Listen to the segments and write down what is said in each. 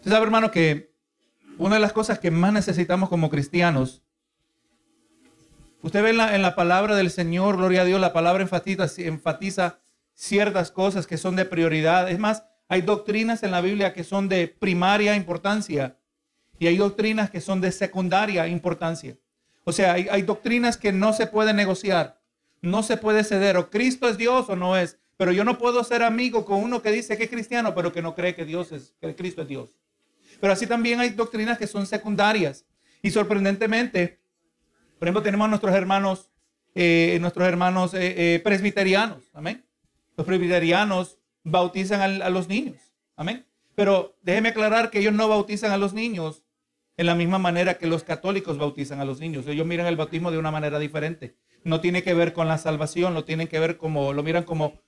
Usted sabe, hermano, que una de las cosas que más necesitamos como cristianos, usted ve en la, palabra del Señor, gloria a Dios, la palabra enfatiza, ciertas cosas que son de prioridad. Es más, hay doctrinas en la Biblia que son de primaria importancia y hay doctrinas que son de secundaria importancia. O sea, hay, hay doctrinas que no se pueden negociar, no se puede ceder, o Cristo es Dios o no es. Pero yo no puedo ser amigo con uno que dice que es cristiano, pero que no cree que Dios es, que Cristo es Dios. Pero así también hay doctrinas que son secundarias. Y sorprendentemente, por ejemplo, tenemos a nuestros hermanos, eh, nuestros hermanos eh, eh, presbiterianos. Amén. Los presbiterianos bautizan a, los niños. Amén. Pero déjeme aclarar que ellos no bautizan a los niños en la misma manera que los católicos bautizan a los niños. Ellos miran el bautismo de una manera diferente. No tiene que ver con la salvación, lo tienen que ver como, lo miran como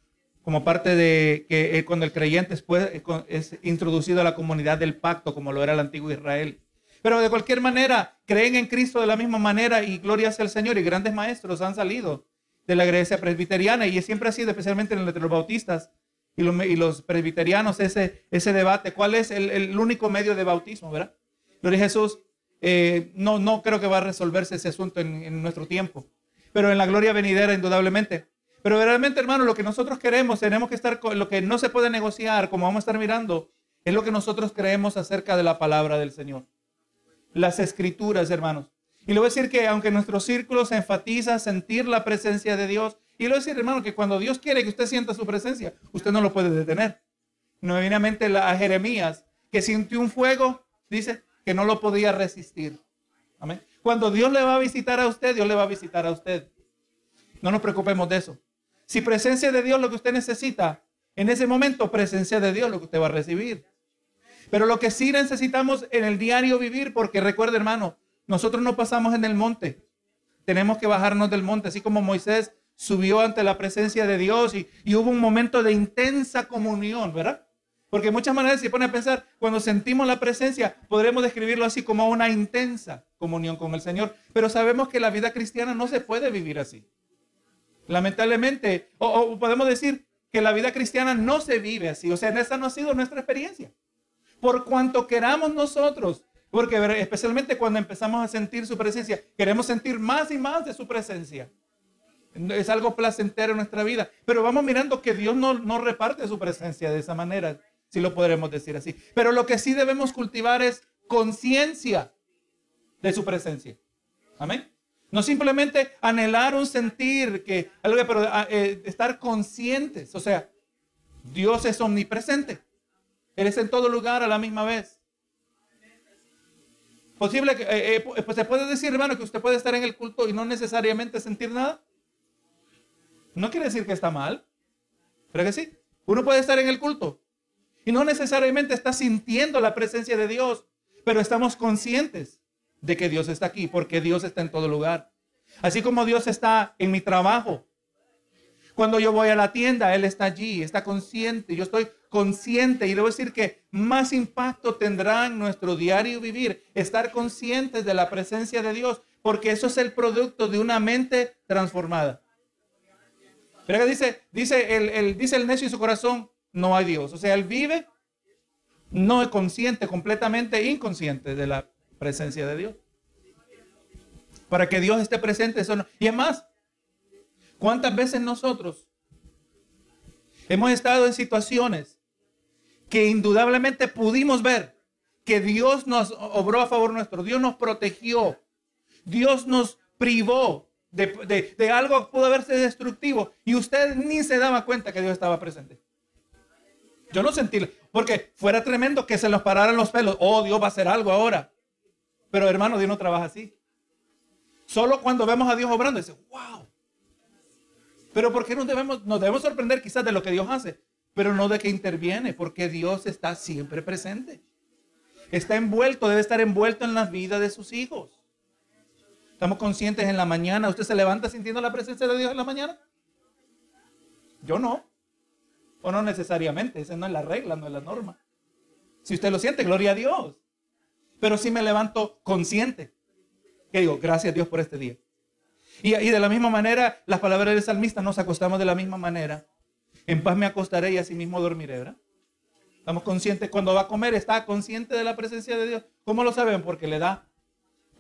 como parte de que eh, cuando el creyente después es introducido a la comunidad del pacto, como lo era el antiguo Israel. Pero de cualquier manera, creen en Cristo de la misma manera y gloria sea el Señor. Y grandes maestros han salido de la iglesia presbiteriana y siempre ha sido, especialmente entre los bautistas y los, y los presbiterianos, ese, ese debate. ¿Cuál es el, único medio de bautismo, verdad? Gloria a Jesús. Eh, no, no creo que va a resolverse ese asunto en nuestro tiempo. Pero en la gloria venidera, indudablemente. Pero realmente, hermano, lo que nosotros queremos, tenemos que estar con lo que no se puede negociar, como vamos a estar mirando, es lo que nosotros creemos acerca de la palabra del Señor. Las escrituras, hermanos. Y le voy a decir que aunque nuestro círculo se enfatiza sentir la presencia de Dios, y le voy a decir, hermano, que cuando Dios quiere que usted sienta su presencia, usted no lo puede detener. No viene a mente a Jeremías, que sintió un fuego, dice, que no lo podía resistir. Amén. Cuando Dios le va a visitar a usted, Dios le va a visitar a usted. No nos preocupemos de eso. Si presencia de Dios lo que usted necesita, en ese momento presencia de Dios lo que usted va a recibir. Pero lo que sí necesitamos en el diario vivir, porque recuerde hermano, nosotros no pasamos en el monte. Tenemos que bajarnos del monte, así como Moisés subió ante la presencia de Dios y, hubo un momento de intensa comunión, ¿verdad? Porque muchas maneras se pone a pensar, cuando sentimos la presencia, podremos describirlo así como una intensa comunión con el Señor. Pero sabemos que la vida cristiana no se puede vivir así. Lamentablemente, o, podemos decir que la vida cristiana no se vive así. O sea, esa no ha sido nuestra experiencia. Por cuanto queramos nosotros, porque especialmente cuando empezamos a sentir su presencia, queremos sentir más y más de su presencia. Es algo placentero en nuestra vida. Pero vamos mirando que Dios no, no reparte su presencia de esa manera, si lo podremos decir así. Pero lo que sí debemos cultivar es conciencia de su presencia. Amén. No simplemente anhelar un sentir, que, pero ah, eh, estar conscientes. O sea, Dios es omnipresente. Él es en todo lugar a la misma vez. Posible que, eh, eh, pues se puede decir, hermano, que usted puede estar en el culto y no necesariamente sentir nada. No quiere decir que está mal. Pero que sí. Uno puede estar en el culto y no necesariamente está sintiendo la presencia de Dios, pero estamos conscientes de que Dios está aquí, porque Dios está en todo lugar. Así como Dios está en mi trabajo. Cuando yo voy a la tienda, Él está allí, está consciente. Yo estoy consciente y debo decir que más impacto tendrá en nuestro diario vivir estar conscientes de la presencia de Dios, porque eso es el producto de una mente transformada. Pero que dice, dice el, dice el necio en su corazón, no hay Dios. O sea, él vive no es consciente, completamente inconsciente de la presencia de Dios. Para que Dios esté presente. Eso Y es más, ¿cuántas veces nosotros hemos estado en situaciones que indudablemente pudimos ver que Dios nos obró a favor nuestro, Dios nos protegió, Dios nos privó de, de, algo que pudo haberse destructivo y usted ni se daba cuenta que Dios estaba presente. Yo no sentí, porque fuera tremendo que se nos pararan los pelos. Oh, Dios va a hacer algo ahora. Pero hermano, Dios no trabaja así. Solo cuando vemos a Dios obrando, dice, wow. Pero ¿por qué nos debemos, nos debemos sorprender quizás de lo que Dios hace? Pero no de que interviene, porque Dios está siempre presente. Está envuelto, debe estar envuelto en la vida de sus hijos. Estamos conscientes en la mañana. ¿Usted se levanta sintiendo la presencia de Dios en la mañana? Yo no. O no necesariamente. Esa no es la regla, no es la norma. Si usted lo siente, gloria a Dios pero sí me levanto consciente. Que digo, gracias a Dios por este día. Y, y de la misma manera, las palabras del salmista, nos acostamos de la misma manera. En paz me acostaré y así mismo dormiré, ¿verdad? Estamos conscientes, cuando va a comer, está consciente de la presencia de Dios. ¿Cómo lo saben? Porque le da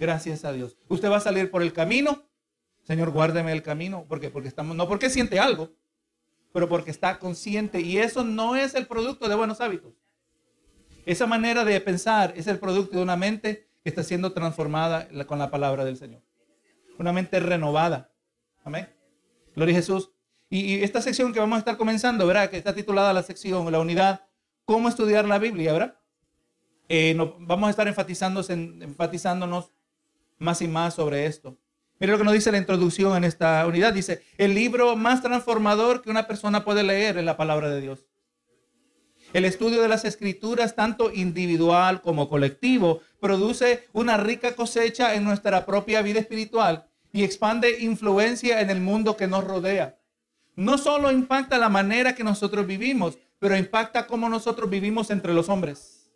gracias a Dios. Usted va a salir por el camino. Señor, guárdeme el camino. ¿Por qué? Porque estamos, no porque siente algo, pero porque está consciente. Y eso no es el producto de buenos hábitos. Esa manera de pensar es el producto de una mente que está siendo transformada con la palabra del Señor. Una mente renovada. Amén. Gloria a Jesús. Y, esta sección que vamos a estar comenzando, ¿verdad? Que está titulada la sección, la unidad, cómo estudiar la Biblia, ¿verdad? Eh, vamos a estar enfatizándonos más y más sobre esto. Mire lo que nos dice la introducción en esta unidad. Dice, el libro más transformador que una persona puede leer es la palabra de Dios. El estudio de las escrituras, tanto individual como colectivo, produce una rica cosecha en nuestra propia vida espiritual y expande influencia en el mundo que nos rodea. No solo impacta la manera que nosotros vivimos, pero impacta cómo nosotros vivimos entre los hombres.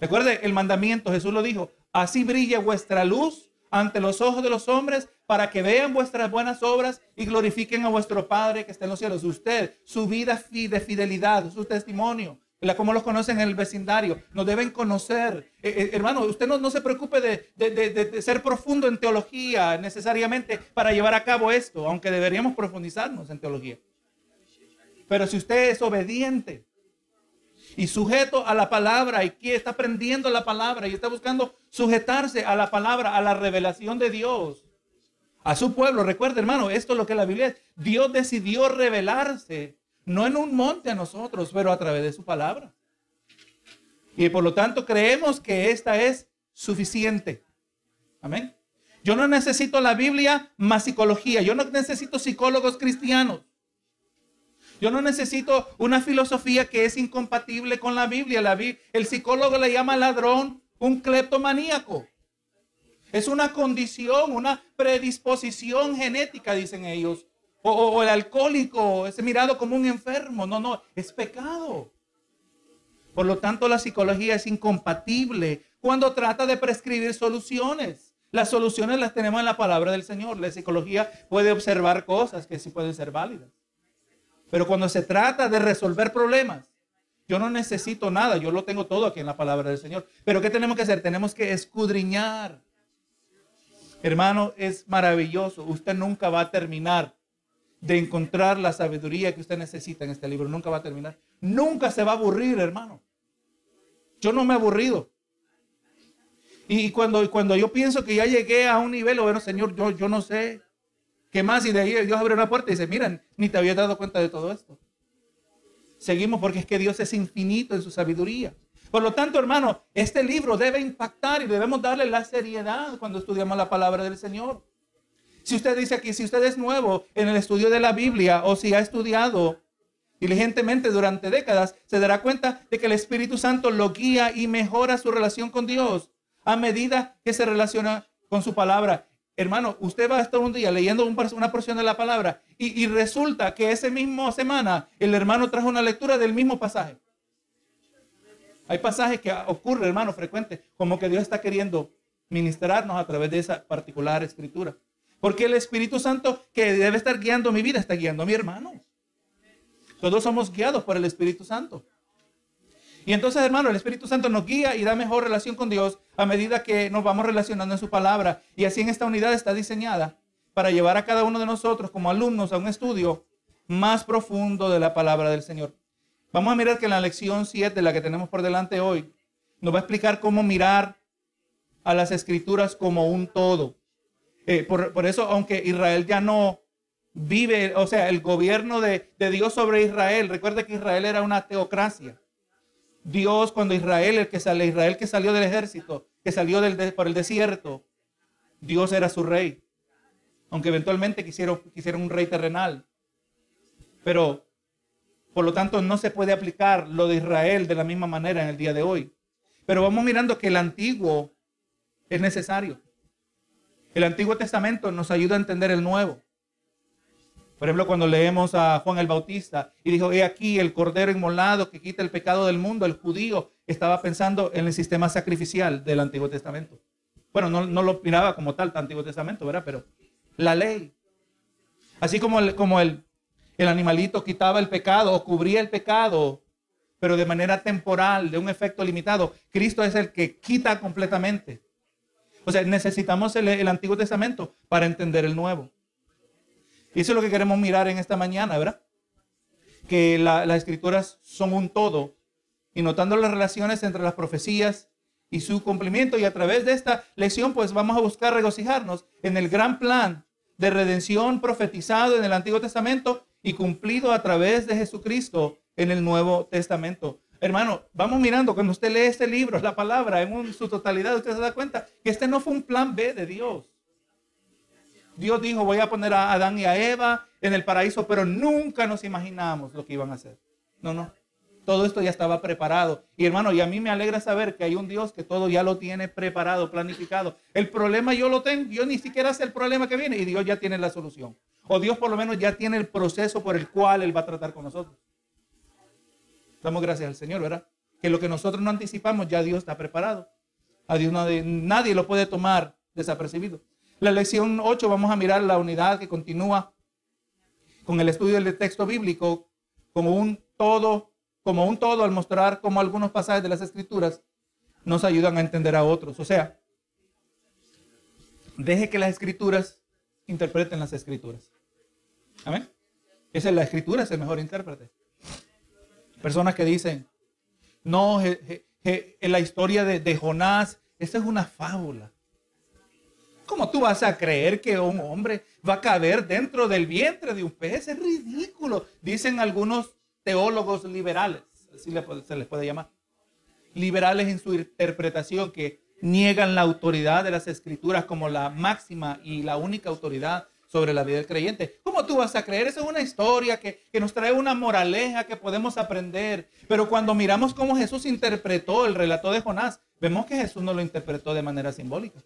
Recuerde el mandamiento, Jesús lo dijo, así brilla vuestra luz ante los ojos de los hombres para que vean vuestras buenas obras y glorifiquen a vuestro Padre que está en los cielos. Usted, su vida de fidelidad, su testimonio, como los conocen en el vecindario, nos deben conocer. Eh, eh, hermano, usted no, se preocupe de, de, ser profundo en teología necesariamente para llevar a cabo esto, aunque deberíamos profundizarnos en teología. Pero si usted es obediente y sujeto a la palabra y que está aprendiendo la palabra y está buscando sujetarse a la palabra, a la revelación de Dios, a su pueblo. Recuerde, hermano, esto es lo que la Biblia es. Dios decidió revelarse, no en un monte a nosotros, pero a través de su palabra. Y por lo tanto creemos que esta es suficiente. Amén. Yo no necesito la Biblia más psicología. Yo no necesito psicólogos cristianos. Yo no necesito una filosofía que es incompatible con la Biblia. La, el psicólogo le llama ladrón un cleptomaníaco. Es una condición, una predisposición genética, dicen ellos. O, el alcohólico es mirado como un enfermo. No, no, es pecado. Por lo tanto, la psicología es incompatible cuando trata de prescribir soluciones. Las soluciones las tenemos en la palabra del Señor. La psicología puede observar cosas que sí pueden ser válidas. Pero cuando se trata de resolver problemas, yo no necesito nada, yo lo tengo todo aquí en la palabra del Señor. Pero ¿qué tenemos que hacer? Tenemos que escudriñar. Hermano, es maravilloso. Usted nunca va a terminar de encontrar la sabiduría que usted necesita en este libro. Nunca va a terminar. Nunca se va a aburrir, hermano. Yo no me he aburrido. Y cuando, cuando yo pienso que ya llegué a un nivel, bueno, Señor, yo, yo no sé, ¿Qué más? Y de ahí Dios abre una puerta y dice, miren, ni te había dado cuenta de todo esto. Seguimos porque es que Dios es infinito en su sabiduría. Por lo tanto, hermano, este libro debe impactar y debemos darle la seriedad cuando estudiamos la palabra del Señor. Si usted dice aquí, si usted es nuevo en el estudio de la Biblia o si ha estudiado diligentemente durante décadas, se dará cuenta de que el Espíritu Santo lo guía y mejora su relación con Dios a medida que se relaciona con su palabra. Hermano, usted va a estar un día leyendo una porción de la palabra y, resulta que ese mismo semana el hermano trajo una lectura del mismo pasaje. Hay pasajes que ocurren, hermano, frecuente, como que Dios está queriendo ministrarnos a través de esa particular escritura. Porque el Espíritu Santo que debe estar guiando mi vida está guiando a mi hermano. Todos somos guiados por el Espíritu Santo. Y entonces, hermano, el Espíritu Santo nos guía y da mejor relación con Dios a medida que nos vamos relacionando en su palabra. Y así en esta unidad está diseñada para llevar a cada uno de nosotros como alumnos a un estudio más profundo de la palabra del Señor. Vamos a mirar que en la lección 7, la que tenemos por delante hoy, nos va a explicar cómo mirar a las escrituras como un todo. Eh, por, eso, aunque Israel ya no vive, o sea, el gobierno de, de Dios sobre Israel, recuerde que Israel era una teocracia. Dios cuando Israel, el que sale, Israel que salió del ejército, que salió del, por el desierto, Dios era su rey. Aunque eventualmente quisieron, quisieron un rey terrenal. Pero, por lo tanto, no se puede aplicar lo de Israel de la misma manera en el día de hoy. Pero vamos mirando que el antiguo es necesario. El Antiguo Testamento nos ayuda a entender el Nuevo. Por ejemplo, cuando leemos a Juan el Bautista y dijo, he aquí el cordero inmolado que quita el pecado del mundo, el judío estaba pensando en el sistema sacrificial del Antiguo Testamento. Bueno, no, lo miraba como tal, el Antiguo Testamento, ¿verdad? Pero la ley. Así como el, como el, el animalito quitaba el pecado o cubría el pecado pero de manera temporal, de un efecto limitado. Cristo es el que quita completamente. O sea, necesitamos el, Antiguo Testamento para entender el Nuevo. Y eso es lo que queremos mirar en esta mañana, ¿verdad? Que las escrituras son un todo y notando las relaciones entre las profecías y su cumplimiento. Y a través de esta lección, pues vamos a buscar regocijarnos en el gran plan de redención profetizado en el Antiguo Testamento y cumplido a través de Jesucristo en el Nuevo Testamento. Hermano, vamos mirando, cuando usted lee este libro, la palabra en su totalidad, usted se da cuenta que este no fue un plan B de Dios. Dios dijo, voy a poner a Adán y a Eva en el paraíso, pero nunca nos imaginamos lo que iban a hacer. No, no. Todo esto ya estaba preparado. Y hermano, y a mí me alegra saber que hay un Dios que todo ya lo tiene preparado, planificado. El problema yo lo tengo, yo ni siquiera sé el problema que viene y Dios ya tiene la solución. O Dios por lo menos ya tiene el proceso por el cual Él va a tratar con nosotros. Damos gracias al Señor, ¿verdad? Que lo que nosotros no anticipamos, ya Dios está preparado. A Dios nadie, lo puede tomar desapercibido. La lección 8 vamos a mirar la unidad que continúa con el estudio del texto bíblico como un todo, como un todo al mostrar cómo algunos pasajes de las escrituras nos ayudan a entender a otros. O sea, deje que las escrituras interpreten las escrituras. Amén. Esa es la escritura, es el mejor intérprete. Personas que dicen, no, en la historia de, Jonás, esa es una fábula. ¿Cómo tú vas a creer que un hombre va a caber dentro del vientre de un pez? Es ridículo. Dicen algunos teólogos liberales, así se les puede llamar. Liberales en su interpretación que niegan la autoridad de las escrituras como la máxima y la única autoridad sobre la vida del creyente. ¿Cómo tú vas a creer? Esa es una historia que, nos trae una moraleja que podemos aprender. Pero cuando miramos cómo Jesús interpretó el relato de Jonás, vemos que Jesús no lo interpretó de manera simbólica.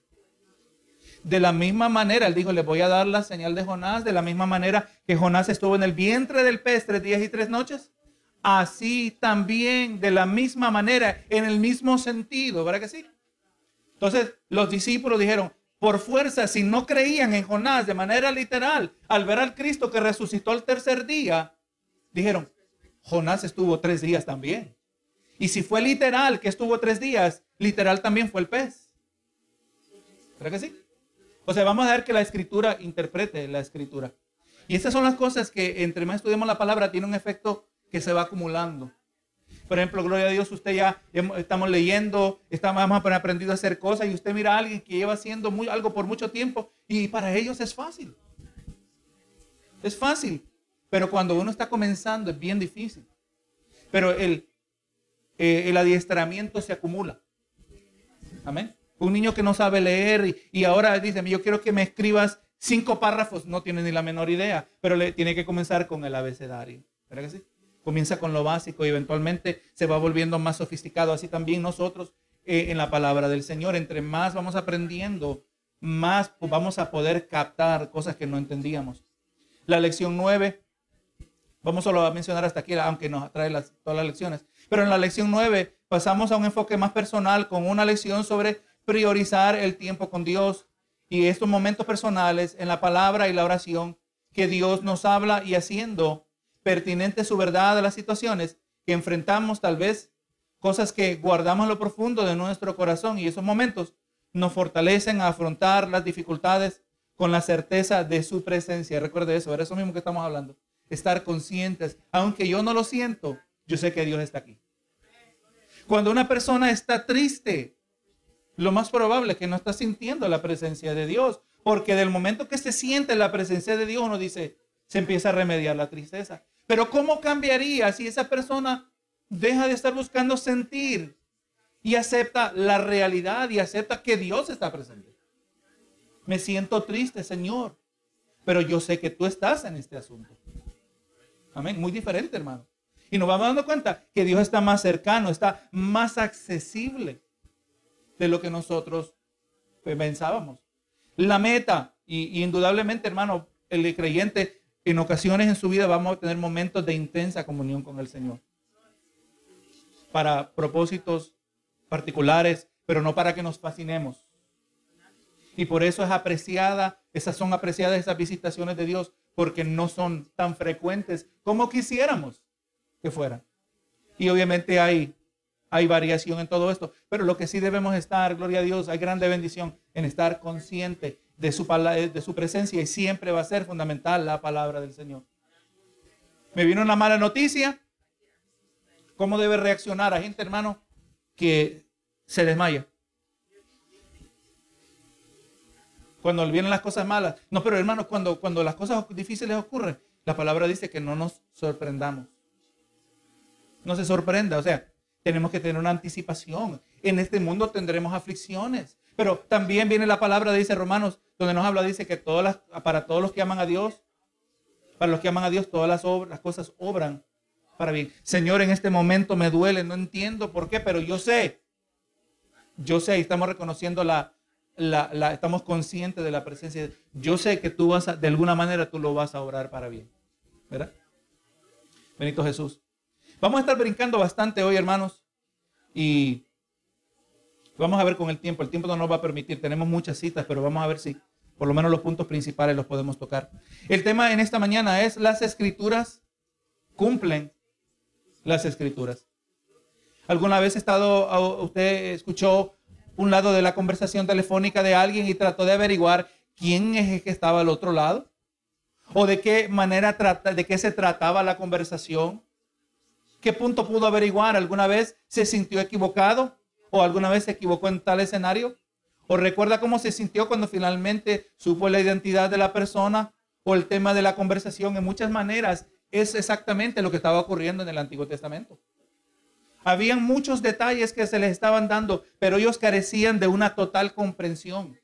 De la misma manera, él dijo, le voy a dar la señal de Jonás, de la misma manera que Jonás estuvo en el vientre del pez tres días y tres noches. Así también, de la misma manera, en el mismo sentido, ¿verdad que sí? Entonces, los discípulos dijeron, por fuerza, si no creían en Jonás de manera literal, al ver al Cristo que resucitó el tercer día, dijeron, Jonás estuvo tres días también. Y si fue literal que estuvo tres días, literal también fue el pez. ¿Verdad que sí? O sea, vamos a ver que la escritura interprete la escritura. Y estas son las cosas que entre más estudiamos la palabra, tiene un efecto que se va acumulando. Por ejemplo, gloria a Dios, usted ya estamos leyendo, estamos aprendiendo a hacer cosas y usted mira a alguien que lleva haciendo algo por mucho tiempo y para ellos es fácil. Es fácil, pero cuando uno está comenzando es bien difícil. Pero el, eh, el adiestramiento se acumula. Amén. Un niño que no sabe leer y, ahora dice, yo quiero que me escribas cinco párrafos, no tiene ni la menor idea, pero le tiene que comenzar con el abecedario. ¿Verdad que sí? Comienza con lo básico y eventualmente se va volviendo más sofisticado. Así también nosotros eh, en la palabra del Señor, entre más vamos aprendiendo, más vamos a poder captar cosas que no entendíamos. La lección 9, vamos solo a mencionar hasta aquí, aunque nos trae las, todas las lecciones. Pero en la lección 9 pasamos a un enfoque más personal con una lección sobre priorizar el tiempo con Dios y estos momentos personales en la palabra y la oración que Dios nos habla y haciendo pertinente su verdad a las situaciones que enfrentamos, tal vez cosas que guardamos en lo profundo de nuestro corazón y esos momentos nos fortalecen a afrontar las dificultades con la certeza de su presencia. Recuerde eso, era eso mismo que estamos hablando. Estar conscientes, aunque yo no lo siento, yo sé que Dios está aquí. Cuando una persona está triste, lo más probable es que no está sintiendo la presencia de Dios, porque del momento que se siente la presencia de Dios, uno dice, se empieza a remediar la tristeza. Pero ¿cómo cambiaría si esa persona deja de estar buscando sentir y acepta la realidad y acepta que Dios está presente? Me siento triste, Señor, pero yo sé que tú estás en este asunto. Amén. Muy diferente, hermano. Y nos vamos dando cuenta que Dios está más cercano, está más accesible de lo que nosotros pensábamos. La meta, y, indudablemente, hermano, el creyente en ocasiones en su vida vamos a tener momentos de intensa comunión con el Señor. Para propósitos particulares, pero no para que nos fascinemos. Y por eso es apreciada, esas son apreciadas esas visitaciones de Dios, porque no son tan frecuentes como quisiéramos que fueran. Y obviamente hay, hay variación en todo esto. Pero lo que sí debemos estar, gloria a Dios, hay grande bendición en estar consciente de su, de su presencia y siempre va a ser fundamental la palabra del Señor. Me vino una mala noticia. ¿Cómo debe reaccionar a gente, hermano, que se desmaya? Cuando vienen las cosas malas. No, pero hermano, cuando, cuando las cosas difíciles ocurren, la palabra dice que no nos sorprendamos. No se sorprenda, o sea, tenemos que tener una anticipación. En este mundo tendremos aflicciones, pero también viene la palabra, dice Romanos, donde nos habla, dice que todas las, para todos los que aman a Dios, para los que aman a Dios, todas las, cosas obran para bien. Señor, en este momento me duele, no entiendo por qué, pero yo sé, yo sé, y estamos reconociendo la, la, estamos conscientes de la presencia. Yo sé que tú vas a, de alguna manera tú lo vas a obrar para bien. ¿Verdad? Benito Jesús. Vamos a estar brincando bastante hoy, hermanos. Y vamos a ver con el tiempo. El tiempo no nos va a permitir. Tenemos muchas citas, pero vamos a ver si por lo menos los puntos principales los podemos tocar. El tema en esta mañana es las escrituras cumplen las escrituras. ¿Alguna vez estado, usted escuchó un lado de la conversación telefónica de alguien y trató de averiguar quién es el que estaba al otro lado? ¿O de qué manera de qué se trataba la conversación? ¿Qué punto pudo averiguar? ¿Alguna vez se sintió equivocado? ¿O alguna vez se equivocó en tal escenario? ¿O recuerda cómo se sintió cuando finalmente supo la identidad de la persona o el tema de la conversación? En muchas maneras es exactamente lo que estaba ocurriendo en el Antiguo Testamento. Habían muchos detalles que se les estaban dando, pero ellos carecían de una total comprensión.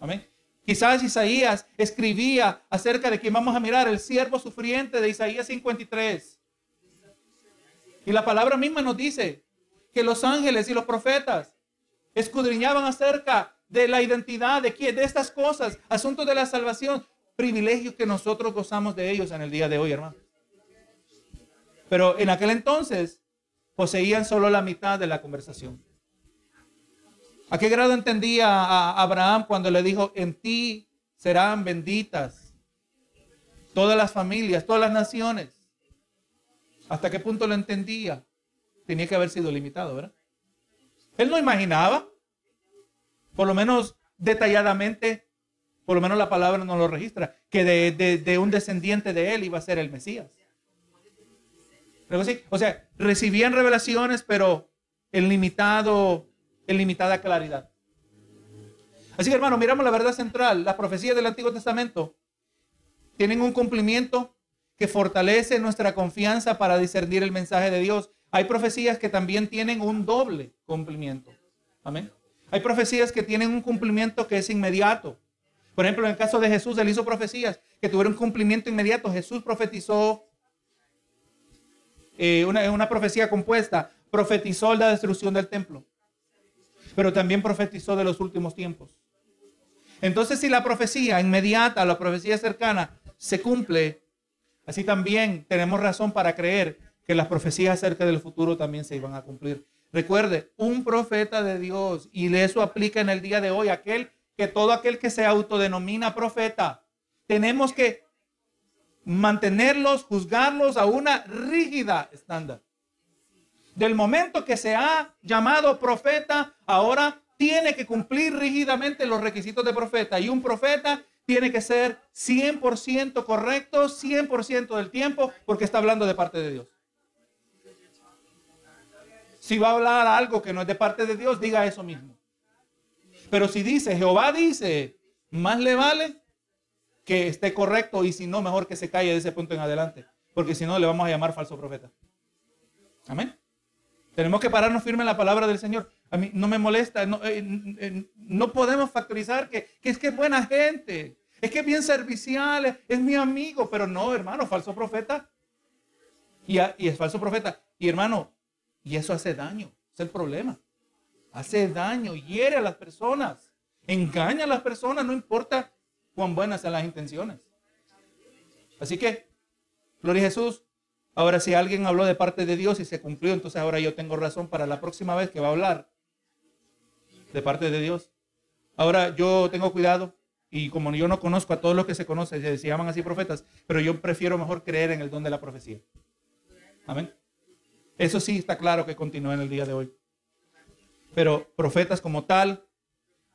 Amén. Quizás Isaías escribía acerca de quien vamos a mirar, el siervo sufriente de Isaías 53. Y la palabra misma nos dice que los ángeles y los profetas escudriñaban acerca de la identidad de de estas cosas, asuntos de la salvación, privilegios que nosotros gozamos de ellos en el día de hoy, hermano. Pero en aquel entonces poseían solo la mitad de la conversación. ¿A qué grado entendía a Abraham cuando le dijo, en ti serán benditas todas las familias, todas las naciones? ¿Hasta qué punto lo entendía? Tenía que haber sido limitado, ¿verdad? Él no imaginaba, por lo menos detalladamente, por lo menos la palabra no lo registra, que de, un descendiente de él iba a ser el Mesías. O sea, recibían revelaciones, pero en limitado, en limitada claridad. Así que hermano, miramos la verdad central. Las profecías del Antiguo Testamento tienen un cumplimiento que fortalece nuestra confianza para discernir el mensaje de Dios. Hay profecías que también tienen un doble cumplimiento. Amén. Hay profecías que tienen un cumplimiento que es inmediato. Por ejemplo, en el caso de Jesús, él hizo profecías que tuvieron cumplimiento inmediato. Jesús profetizó eh, una, una profecía compuesta, profetizó la destrucción del templo, pero también profetizó de los últimos tiempos. Entonces, si la profecía inmediata, la profecía cercana, se cumple, así también tenemos razón para creer que las profecías acerca del futuro también se iban a cumplir. Recuerde, un profeta de Dios, y eso aplica en el día de hoy, aquel que todo aquel que se autodenomina profeta, tenemos que mantenerlos, juzgarlos a una rígida estándar. Del momento que se ha llamado profeta, ahora tiene que cumplir rígidamente los requisitos de profeta. Y un profeta tiene que ser 100% correcto, 100% del tiempo, porque está hablando de parte de Dios. Si va a hablar algo que no es de parte de Dios, diga eso mismo. Pero si dice, Jehová dice, más le vale que esté correcto y si no, mejor que se calle de ese punto en adelante. Porque si no, le vamos a llamar falso profeta. Amén. Tenemos que pararnos firme en la palabra del Señor. A mí no me molesta, no, eh, podemos factorizar que, es que es buena gente, es que es bien servicial, es, mi amigo, pero no, hermano, falso profeta. Y, y es falso profeta. Y hermano, y eso hace daño, es el problema. Hace daño, hiere a las personas, engaña a las personas, no importa cuán buenas sean las intenciones. Así que, gloria a Jesús. Ahora, si alguien habló de parte de Dios y se cumplió, entonces ahora yo tengo razón para la próxima vez que va a hablar de parte de Dios. Ahora yo tengo cuidado y como yo no conozco a todos los que se conocen, se llaman así profetas, pero yo prefiero mejor creer en el don de la profecía. Amén. Eso sí está claro que continúa en el día de hoy. Pero profetas como tal,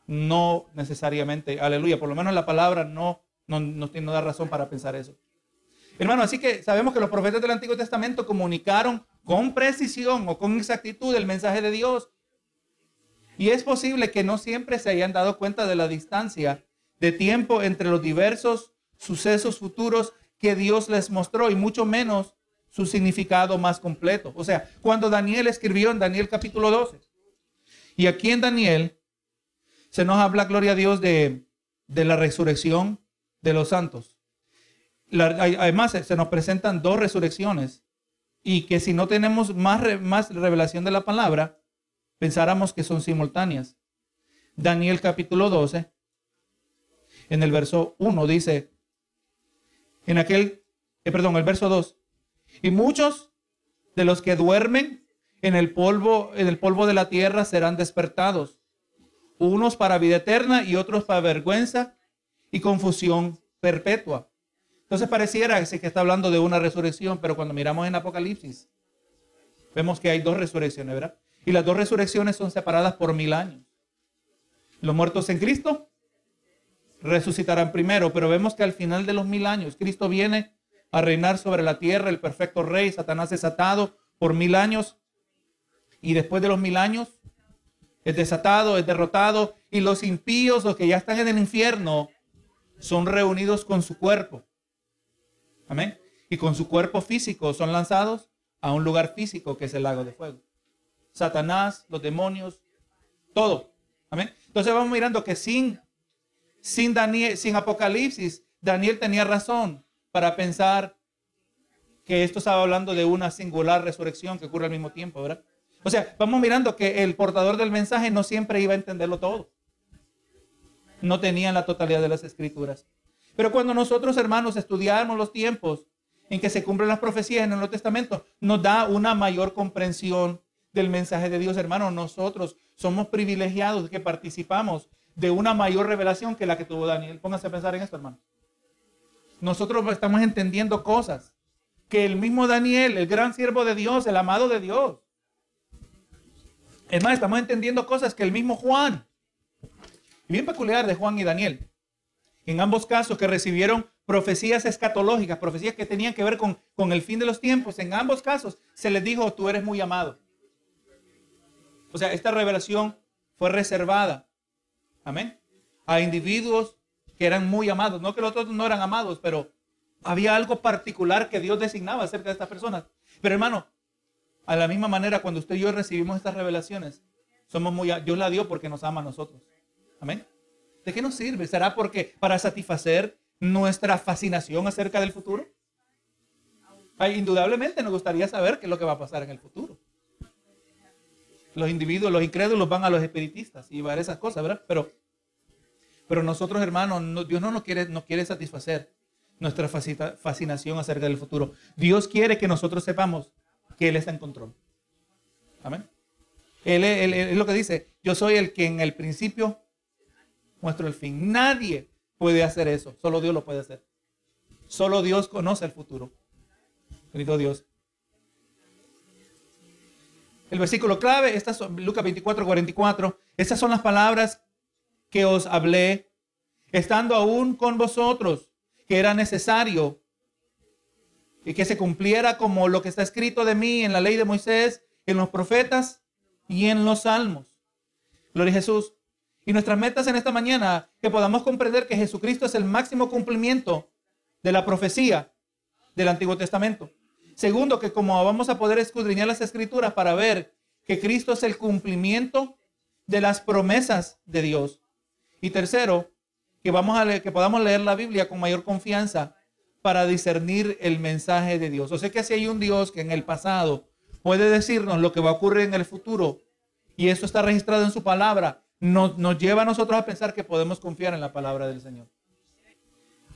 no necesariamente. Aleluya. Por lo menos la palabra no, no, no tiene da razón para pensar eso. Hermano, así que sabemos que los profetas del Antiguo Testamento comunicaron con precisión o con exactitud el mensaje de Dios. Y es posible que no siempre se hayan dado cuenta de la distancia de tiempo entre los diversos sucesos futuros que Dios les mostró y mucho menos su significado más completo. O sea, cuando Daniel escribió en Daniel capítulo 12, y aquí en Daniel se nos habla, gloria a Dios, de, la resurrección de los santos. además, se nos presentan dos resurrecciones y que si no tenemos más, más revelación de la palabra, pensáramos que son simultáneas. Daniel capítulo 12, en el verso 1 dice, en aquel, eh, perdón, el verso 2, y muchos de los que duermen en el polvo, en el polvo de la tierra serán despertados, unos para vida eterna y otros para vergüenza y confusión perpetua. Entonces pareciera que está hablando de una resurrección, pero cuando miramos en Apocalipsis, vemos que hay dos resurrecciones, ¿verdad? Y las dos resurrecciones son separadas por mil años. Los muertos en Cristo resucitarán primero, pero vemos que al final de los mil años Cristo viene a reinar sobre la tierra, el perfecto rey, Satanás es atado por mil años y después de los mil años es desatado, es derrotado y los impíos, los que ya están en el infierno, son reunidos con su cuerpo. Amén. Y con su cuerpo físico son lanzados a un lugar físico que es el lago de fuego. Satanás, los demonios, todo. Amén. Entonces vamos mirando que sin, sin, Daniel, sin Apocalipsis, Daniel tenía razón para pensar que esto estaba hablando de una singular resurrección que ocurre al mismo tiempo, ¿verdad? O sea, vamos mirando que el portador del mensaje no siempre iba a entenderlo todo. No tenían la totalidad de las escrituras. Pero cuando nosotros, hermanos, estudiamos los tiempos en que se cumplen las profecías en el Nuevo Testamento, nos da una mayor comprensión del mensaje de Dios, hermano. Nosotros somos privilegiados que participamos de una mayor revelación que la que tuvo Daniel. Póngase a pensar en esto, hermano. Nosotros estamos entendiendo cosas que el mismo Daniel, el gran siervo de Dios, el amado de Dios. Es más, estamos entendiendo cosas que el mismo Juan. Bien peculiar de Juan y Daniel. En ambos casos que recibieron profecías escatológicas, profecías que tenían que ver con, con el fin de los tiempos, en ambos casos se les dijo, tú eres muy amado. O sea, esta revelación fue reservada. Amén. A individuos que eran muy amados. No que los otros no eran amados, pero había algo particular que Dios designaba acerca de estas personas. Pero hermano, a la misma manera, cuando usted y yo recibimos estas revelaciones, somos muy, Dios la dio porque nos ama a nosotros. Amén. ¿De qué nos sirve? ¿Será porque para satisfacer nuestra fascinación acerca del futuro? indudablemente nos gustaría saber qué es lo que va a pasar en el futuro los individuos, los incrédulos van a los espiritistas y a esas cosas, ¿verdad? Pero, pero nosotros, hermanos, Dios no nos quiere, no quiere satisfacer nuestra fascinación acerca del futuro. Dios quiere que nosotros sepamos que Él está en control. Amén. Él, es lo que dice, yo soy el que en el principio muestro el fin. Nadie puede hacer eso, solo Dios lo puede hacer. Solo Dios conoce el futuro. Querido Dios. El versículo clave, estas son, Lucas 24, 44, estas son las palabras que os hablé, estando aún con vosotros, que era necesario y que se cumpliera como lo que está escrito de mí en la ley de Moisés, en los profetas y en los salmos. Gloria a Jesús. Y nuestras metas en esta mañana, que podamos comprender que Jesucristo es el máximo cumplimiento de la profecía del Antiguo Testamento. Segundo, que como vamos a poder escudriñar las escrituras para ver que Cristo es el cumplimiento de las promesas de Dios. Y tercero, que, vamos a leer, que podamos leer la Biblia con mayor confianza para discernir el mensaje de Dios. O sea que si hay un Dios que en el pasado puede decirnos lo que va a ocurrir en el futuro, y eso está registrado en su palabra, nos, nos lleva a nosotros a pensar que podemos confiar en la palabra del Señor.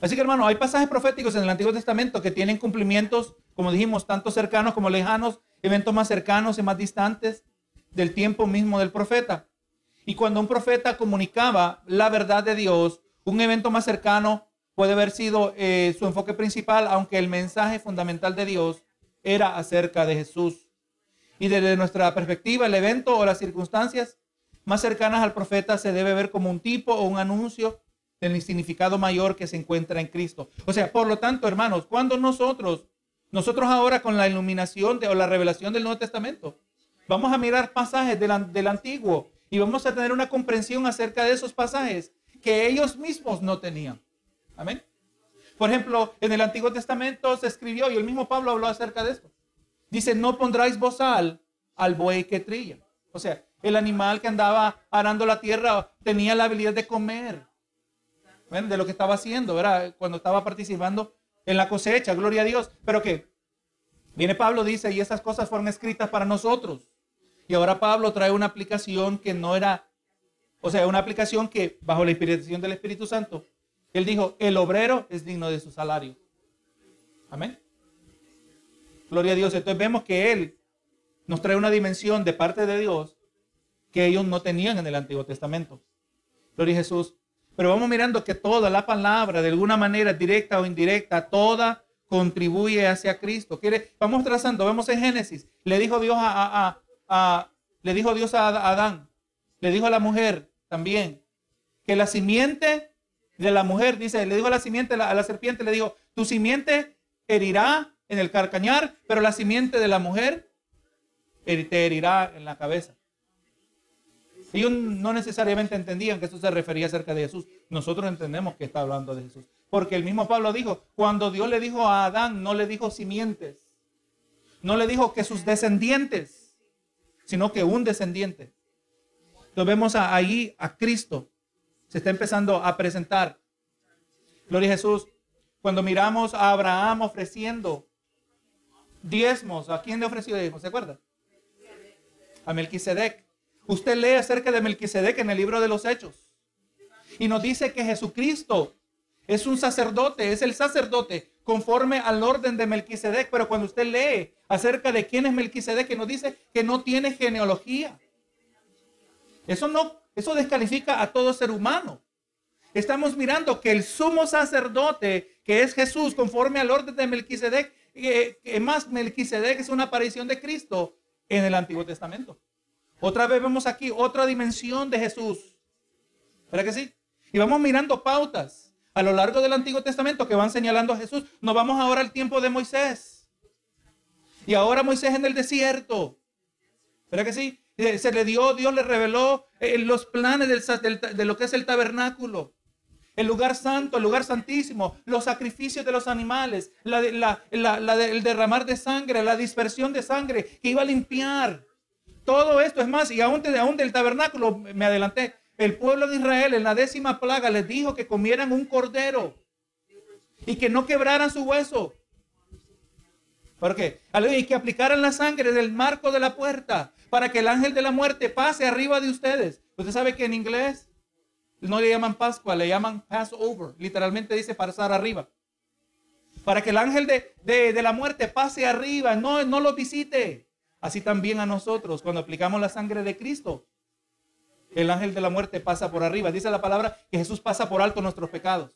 Así que hermano, hay pasajes proféticos en el Antiguo Testamento que tienen cumplimientos, como dijimos, tanto cercanos como lejanos, eventos más cercanos y más distantes del tiempo mismo del profeta. Y cuando un profeta comunicaba la verdad de Dios, un evento más cercano puede haber sido eh, su enfoque principal, aunque el mensaje fundamental de Dios era acerca de Jesús. Y desde nuestra perspectiva, el evento o las circunstancias más cercanas al profeta se debe ver como un tipo o un anuncio del significado mayor que se encuentra en Cristo. O sea, por lo tanto, hermanos, cuando nosotros, nosotros ahora con la iluminación de, o la revelación del Nuevo Testamento, vamos a mirar pasajes del, del Antiguo y vamos a tener una comprensión acerca de esos pasajes que ellos mismos no tenían. Amén. Por ejemplo, en el Antiguo Testamento se escribió y el mismo Pablo habló acerca de esto. Dice, no pondráis bozal al buey que trilla. O sea, el animal que andaba arando la tierra tenía la habilidad de comer de lo que estaba haciendo, ¿verdad? Cuando estaba participando en la cosecha, gloria a Dios. Pero que viene Pablo, dice, y esas cosas fueron escritas para nosotros. Y ahora Pablo trae una aplicación que no era, o sea, una aplicación que bajo la inspiración del Espíritu Santo, él dijo, el obrero es digno de su salario. Amén. Gloria a Dios. Entonces vemos que Él nos trae una dimensión de parte de Dios que ellos no tenían en el Antiguo Testamento. Gloria a Jesús. Pero vamos mirando que toda la palabra, de alguna manera directa o indirecta, toda contribuye hacia Cristo. ¿Quiere? Vamos trazando, vemos en Génesis. Le dijo Dios a, le dijo Dios a Adán, le dijo a la mujer también, que la simiente de la mujer, dice, le dijo a la simiente, a la serpiente, le dijo, tu simiente herirá en el carcañar, pero la simiente de la mujer te herirá en la cabeza. Ellos no necesariamente entendían que eso se refería acerca de Jesús. Nosotros entendemos que está hablando de Jesús. Porque el mismo Pablo dijo, cuando Dios le dijo a Adán, no le dijo simientes, no le dijo que sus descendientes, sino que un descendiente. Entonces vemos ahí a Cristo. Se está empezando a presentar. Gloria a Jesús. Cuando miramos a Abraham ofreciendo diezmos, ¿a quién le ofreció diezmos? ¿Se acuerda? A Melquisedec. Usted lee acerca de Melquisedec en el libro de los Hechos. Y nos dice que Jesucristo es un sacerdote, es el sacerdote conforme al orden de Melquisedec. Pero cuando usted lee acerca de quién es Melquisedec, que nos dice que no tiene genealogía. Eso no, eso descalifica a todo ser humano. Estamos mirando que el sumo sacerdote, que es Jesús, conforme al orden de Melquisedec, que, que más Melquisedec es una aparición de Cristo en el Antiguo Testamento. Otra vez vemos aquí otra dimensión de Jesús. ¿Verdad que sí? Y vamos mirando pautas a lo largo del Antiguo Testamento que van señalando a Jesús. Nos vamos ahora al tiempo de Moisés. Y ahora Moisés en el desierto. ¿Verdad que sí? Eh, se le dio, Dios le reveló eh, los planes de lo que es el tabernáculo. El lugar santo, el lugar santísimo, los sacrificios de los animales, el derramar de sangre, la dispersión de sangre que iba a limpiar todo esto es más, y aún, aún del tabernáculo, me adelanté, el pueblo de Israel en la décima plaga les dijo que comieran un cordero y que no quebraran su hueso. ¿Por qué? Y que aplicaran la sangre del marco de la puerta para que el ángel de la muerte pase arriba de ustedes. Usted sabe que en inglés no le llaman Pascua, le llaman Passover. Literalmente dice pasar arriba. Para que el ángel de, de la muerte pase arriba, no, no lo visite. Así también a nosotros, cuando aplicamos la sangre de Cristo, el ángel de la muerte pasa por arriba. Dice la palabra que Jesús pasa por alto nuestros pecados.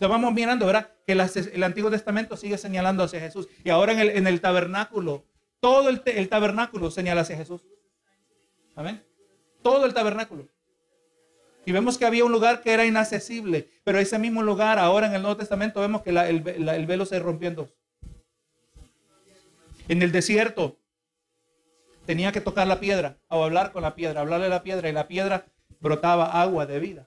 Vamos mirando, ¿verdad? Que el Antiguo Testamento sigue señalando hacia Jesús. Y ahora en el, en el tabernáculo, todo el, el tabernáculo señala hacia Jesús. Amén. Todo el tabernáculo. Y vemos que había un lugar que era inaccesible, pero ese mismo lugar, ahora en el Nuevo Testamento, vemos que el, el, velo se rompió en dos. En el desierto, tenía que tocar la piedra o hablar con la piedra, hablarle a la piedra y la piedra brotaba agua de vida.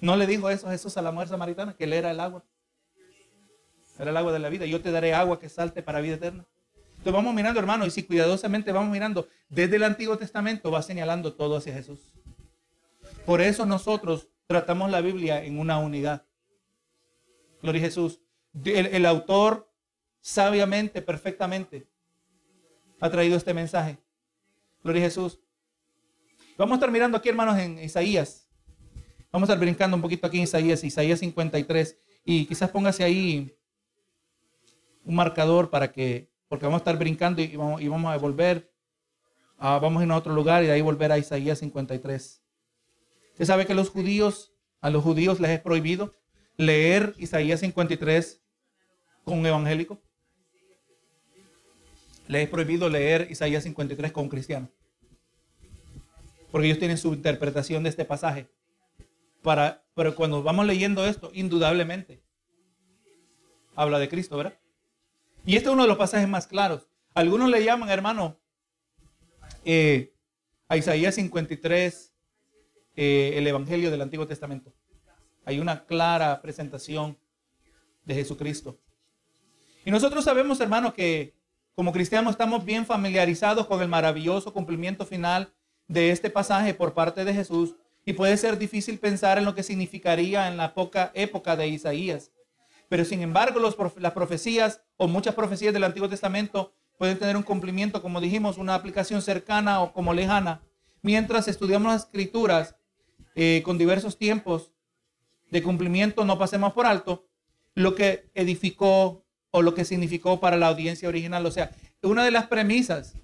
No le dijo eso Jesús a la mujer samaritana, que él era el agua. Era el agua de la vida. Yo te daré agua que salte para vida eterna. Entonces vamos mirando, hermano, y si cuidadosamente vamos mirando, desde el Antiguo Testamento va señalando todo hacia Jesús. Por eso nosotros tratamos la Biblia en una unidad. Gloria a Jesús. El, el autor sabiamente, perfectamente, ha traído este mensaje. Gloria a Jesús. Vamos a estar mirando aquí, hermanos, en Isaías. Vamos a estar brincando un poquito aquí en Isaías, Isaías 53. Y quizás póngase ahí un marcador para que, porque vamos a estar brincando y vamos, y vamos a volver. vamos a ir a otro lugar y de ahí volver a Isaías 53. Usted sabe que los judíos, a los judíos les es prohibido leer Isaías 53 con evangélico. Le he prohibido leer Isaías 53 con cristiano. Porque ellos tienen su interpretación de este pasaje. Para, pero cuando vamos leyendo esto, indudablemente, habla de Cristo, ¿verdad? Y este es uno de los pasajes más claros. Algunos le llaman, hermano, eh, a Isaías 53, eh, el Evangelio del Antiguo Testamento. Hay una clara presentación de Jesucristo. Y nosotros sabemos, hermano, que como cristianos estamos bien familiarizados con el maravilloso cumplimiento final de este pasaje por parte de Jesús y puede ser difícil pensar en lo que significaría en la poca época de Isaías. Pero sin embargo, las profecías o muchas profecías del Antiguo Testamento pueden tener un cumplimiento, como dijimos, una aplicación cercana o como lejana. Mientras estudiamos las escrituras eh, con diversos tiempos de cumplimiento, no pasemos por alto lo que edificó o lo que significó para la audiencia original. O sea, una de las premisas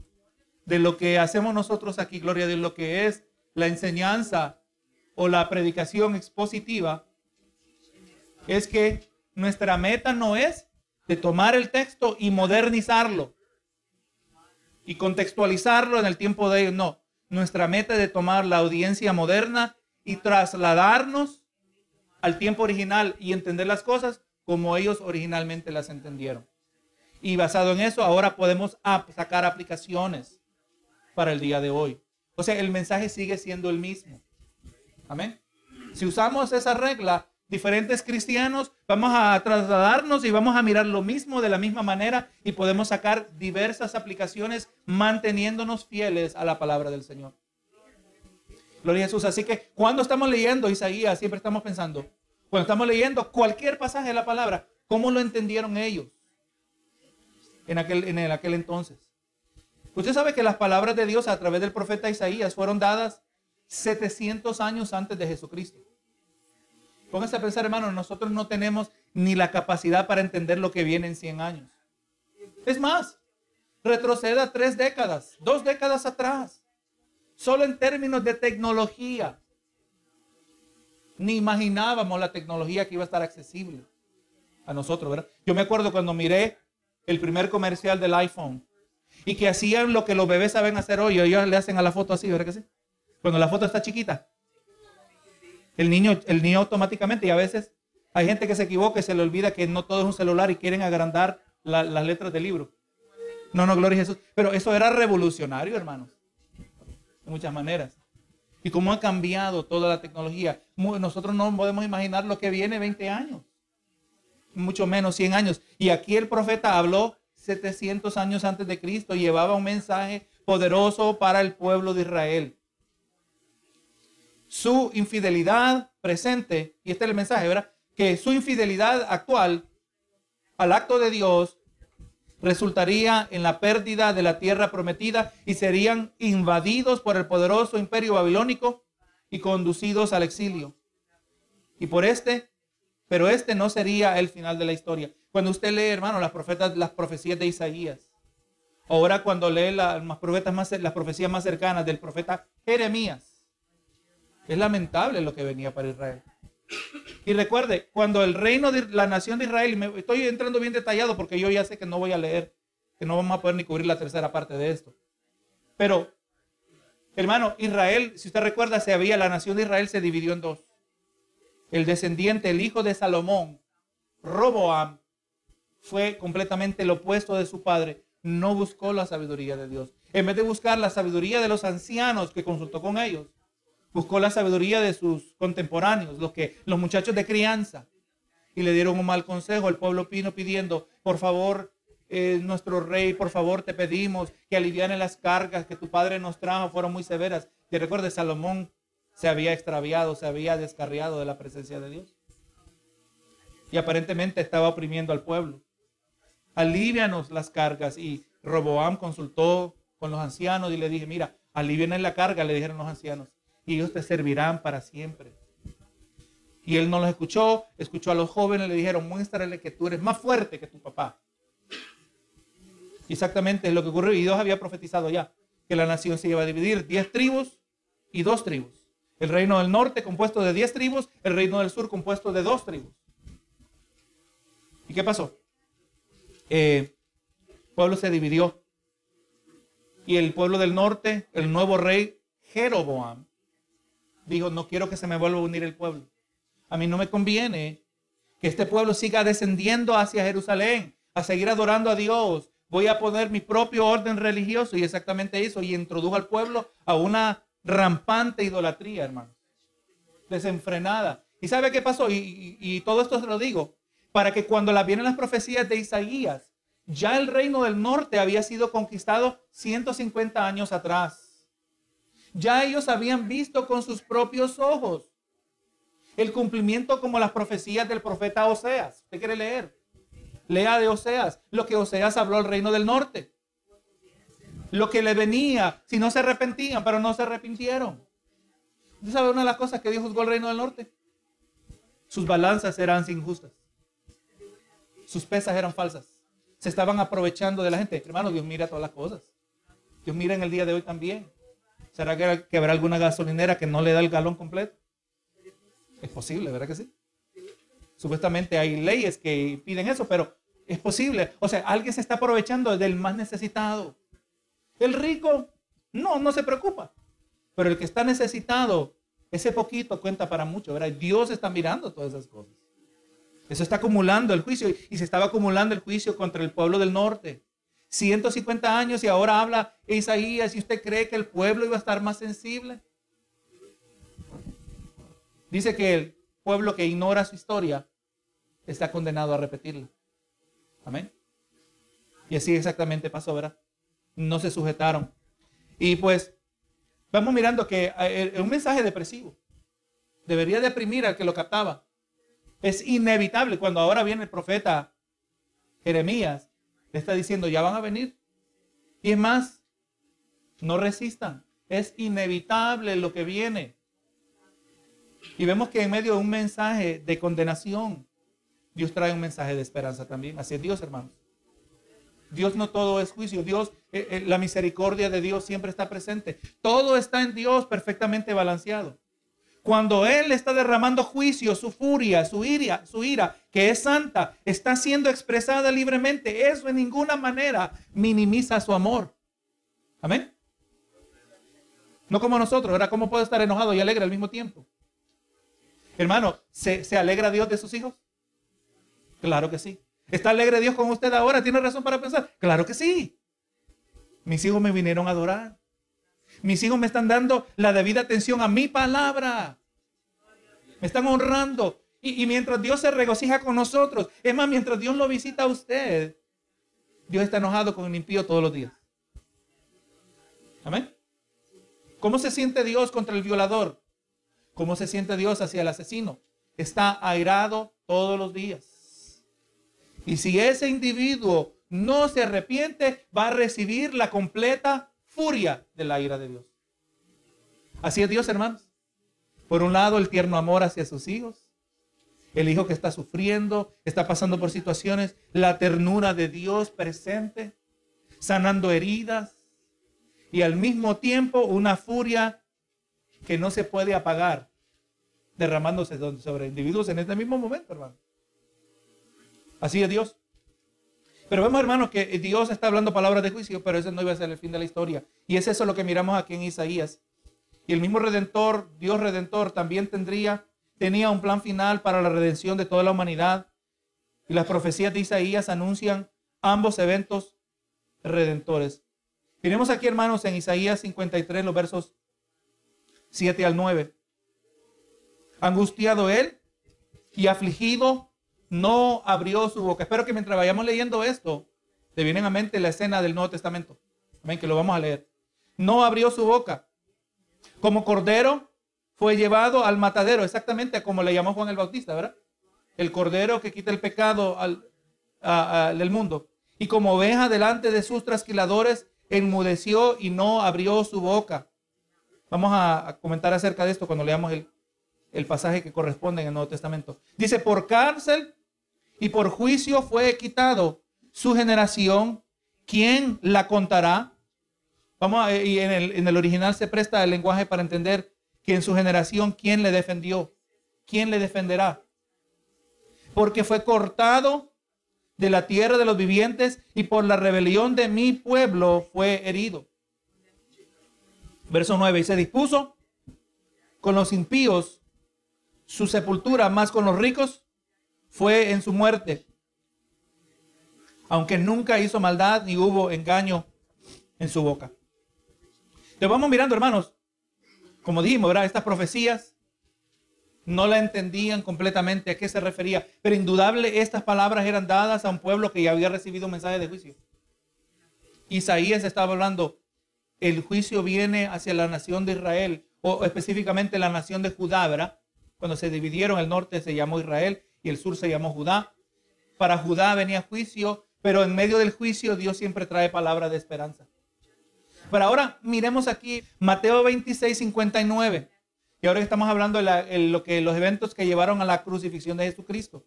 de lo que hacemos nosotros aquí, Gloria Dios, lo que es la enseñanza o la predicación expositiva, es que nuestra meta no es de tomar el texto y modernizarlo y contextualizarlo en el tiempo de ellos. No, nuestra meta es de tomar la audiencia moderna y trasladarnos al tiempo original y entender las cosas como ellos originalmente las entendieron. Y basado en eso, ahora podemos sacar aplicaciones para el día de hoy. O sea, el mensaje sigue siendo el mismo. Amén. Si usamos esa regla, diferentes cristianos vamos a trasladarnos y vamos a mirar lo mismo de la misma manera y podemos sacar diversas aplicaciones manteniéndonos fieles a la palabra del Señor. Gloria a Jesús. Así que cuando estamos leyendo Isaías, siempre estamos pensando, cuando estamos leyendo cualquier pasaje de la palabra, ¿cómo lo entendieron ellos en aquel, en aquel entonces? Usted sabe que las palabras de Dios a través del profeta Isaías fueron dadas 700 años antes de Jesucristo. Póngase a pensar, hermano, nosotros no tenemos ni la capacidad para entender lo que viene en 100 años. Es más, retroceda tres décadas, dos décadas atrás, solo en términos de tecnología. Ni imaginábamos la tecnología que iba a estar accesible a nosotros, ¿verdad? Yo me acuerdo cuando miré el primer comercial del iPhone y que hacían lo que los bebés saben hacer hoy. Ellos le hacen a la foto así, ¿verdad que sí? Cuando la foto está chiquita. El niño, el niño automáticamente, y a veces hay gente que se equivoca y se le olvida que no todo es un celular y quieren agrandar las letras del libro. No, no, gloria a Jesús. Pero eso era revolucionario, hermanos. De muchas maneras. Y cómo ha cambiado toda la tecnología. Nosotros no podemos imaginar lo que viene 20 años. Mucho menos 100 años. Y aquí el profeta habló 700 años antes de Cristo. Llevaba un mensaje poderoso para el pueblo de Israel su infidelidad presente, y este es el mensaje, ¿verdad? Que su infidelidad actual al acto de Dios resultaría en la pérdida de la tierra prometida y serían invadidos por el poderoso imperio babilónico y conducidos al exilio. Y por este, pero este no sería el final de la historia. Cuando usted lee, hermano, las profetas, las profecías de Isaías, ahora cuando lee las, profetas más, las profecías más cercanas del profeta Jeremías, es lamentable lo que venía para Israel. Y recuerde, cuando el reino de la nación de Israel, me estoy entrando bien detallado porque yo ya sé que no voy a leer, que no vamos a poder ni cubrir la tercera parte de esto. Pero, hermano, Israel, si usted recuerda, se había, la nación de Israel se dividió en dos. El descendiente, el hijo de Salomón, Roboam, fue completamente el opuesto de su padre. No buscó la sabiduría de Dios. En vez de buscar la sabiduría de los ancianos que consultó con ellos, buscó la sabiduría de sus contemporáneos, los, que, los muchachos de crianza, y le dieron un mal consejo. El pueblo vino pidiendo, por favor, eh, nuestro rey, por favor, te pedimos que aliviane las cargas que tu padre nos trajo, fueron muy severas. Y recuerde, Salomón se había extraviado, se había descarriado de la presencia de Dios. Y aparentemente estaba oprimiendo al pueblo. Alivianos las cargas. Y Roboam consultó con los ancianos y le dije, mira, alivianen la carga, le dijeron los ancianos y ellos te servirán para siempre. Y él no los escuchó, escuchó a los jóvenes, le dijeron, muéstrale que tú eres más fuerte que tu papá. Exactamente es lo que ocurrió. Y Dios había profetizado ya que la nación se iba a dividir, diez tribus y dos tribus. El reino del norte compuesto de diez tribus, el reino del sur compuesto de dos tribus. ¿Y qué pasó? Eh, el pueblo se dividió Y el pueblo del norte, el nuevo rey Jeroboam, dijo, no quiero que se me vuelva a unir el pueblo. A mí no me conviene que este pueblo siga descendiendo hacia Jerusalén, a seguir adorando a Dios. Voy a poner mi propio orden religioso y exactamente eso. Y introdujo al pueblo a una rampante idolatría, hermano. Desenfrenada. ¿Y sabe qué pasó? Y, y todo esto se lo digo para que cuando la vienen las profecías de Isaías, ya el reino del norte había sido conquistado 150 años atrás. Ya ellos habían visto con sus propios ojos el cumplimiento como las profecías del profeta Oseas. ¿Usted quiere leer? Lea de Oseas, lo que Oseas habló al reino del norte. Lo que le venía, si no se arrepentían, pero no se arrepintieron. ¿Usted sabe una de las cosas que Dios juzgó el reino del norte? Sus balanzas eran injustas. Sus pesas eran falsas. Se estaban aprovechando de la gente. Hermano, Dios mira todas las cosas. Dios mira en el día de hoy también. ¿Será que, habrá alguna gasolinera que no le da el galón completo? Es posible, ¿verdad que sí? Supuestamente hay leyes que piden eso, pero es posible. O sea, alguien se está aprovechando del más necesitado. El rico, no, no se preocupa. Pero el que está necesitado, ese poquito cuenta para mucho, ¿verdad? Dios está mirando todas esas cosas. Eso está acumulando el juicio y se estaba acumulando el juicio contra el pueblo del norte. 150 años y ahora habla Isaías y usted cree que el pueblo iba a estar más sensible. Dice que el pueblo que ignora su historia está condenado a repetirla. Amén. Y así exactamente pasó, ¿verdad? No se sujetaron. Y pues vamos mirando que eh, es un mensaje depresivo. Debería deprimir al que lo captaba. Es inevitable cuando ahora viene el profeta Jeremías, le está diciendo, ya van a venir. Y es más, no resistan. Es inevitable lo que viene. Y vemos que en medio de un mensaje de condenación, Dios trae un mensaje de esperanza también. Así es Dios, hermanos. Dios no todo es juicio. Dios, eh, eh, la misericordia de Dios siempre está presente. Todo está en Dios perfectamente balanceado. Cuando Él está derramando juicio, su furia, su ira, su ira, que es santa, está siendo expresada libremente. Eso en ninguna manera minimiza su amor. Amén. No como nosotros, ¿verdad? ¿Cómo puede estar enojado y alegre al mismo tiempo? Hermano, ¿se, ¿se alegra Dios de sus hijos? Claro que sí. ¿Está alegre Dios con usted ahora? ¿Tiene razón para pensar? Claro que sí. Mis hijos me vinieron a adorar. Mis hijos me están dando la debida atención a mi palabra. Me están honrando. Y, mientras Dios se regocija con nosotros, es más, mientras Dios lo visita a usted, Dios está enojado con el impío todos los días. Amén. ¿Cómo se siente Dios contra el violador? ¿Cómo se siente Dios hacia el asesino? Está airado todos los días. Y si ese individuo no se arrepiente, va a recibir la completa furia de la ira de Dios. Así es Dios, hermanos. Por un lado, el tierno amor hacia sus hijos. El hijo que está sufriendo, está pasando por situaciones, la ternura de Dios presente, sanando heridas. Y al mismo tiempo una furia que no se puede apagar, derramándose sobre individuos en este mismo momento, hermano. Así es Dios. Pero vemos, hermanos, que Dios está hablando palabras de juicio, pero ese no iba a ser el fin de la historia. Y es eso lo que miramos aquí en Isaías. Y el mismo Redentor, Dios Redentor, también tendría, tenía un plan final para la redención de toda la humanidad. Y las profecías de Isaías anuncian ambos eventos redentores. Tenemos aquí, hermanos, en Isaías 53, los versos 7 al 9. Angustiado él y afligido no abrió su boca. Espero que mientras vayamos leyendo esto, te vienen a mente la escena del Nuevo Testamento. Amén, que lo vamos a leer. No abrió su boca. Como cordero fue llevado al matadero, exactamente como le llamó Juan el Bautista, ¿verdad? El cordero que quita el pecado al, del mundo. Y como oveja delante de sus trasquiladores, enmudeció y no abrió su boca. Vamos a, comentar acerca de esto cuando leamos el, el pasaje que corresponde en el Nuevo Testamento. Dice, por cárcel y por juicio fue quitado su generación. ¿Quién la contará? Vamos a, y en el, en el original se presta el lenguaje para entender que en su generación, ¿quién le defendió? ¿Quién le defenderá? Porque fue cortado de la tierra de los vivientes y por la rebelión de mi pueblo fue herido. Verso 9, y se dispuso con los impíos su sepultura, más con los ricos fue en su muerte. Aunque nunca hizo maldad ni hubo engaño en su boca. Te vamos mirando, hermanos. Como dijimos, ¿verdad? Estas profecías no la entendían completamente a qué se refería, pero indudable estas palabras eran dadas a un pueblo que ya había recibido un mensaje de juicio. Isaías estaba hablando, el juicio viene hacia la nación de Israel, o específicamente la nación de Judá, ¿verdad? Cuando se dividieron, el norte se llamó Israel y el sur se llamó Judá. Para Judá venía juicio, pero en medio del juicio Dios siempre trae palabra de esperanza. Pero ahora miremos aquí Mateo 26, 59. Y ahora estamos hablando de lo que, los eventos que llevaron a la crucifixión de Jesucristo.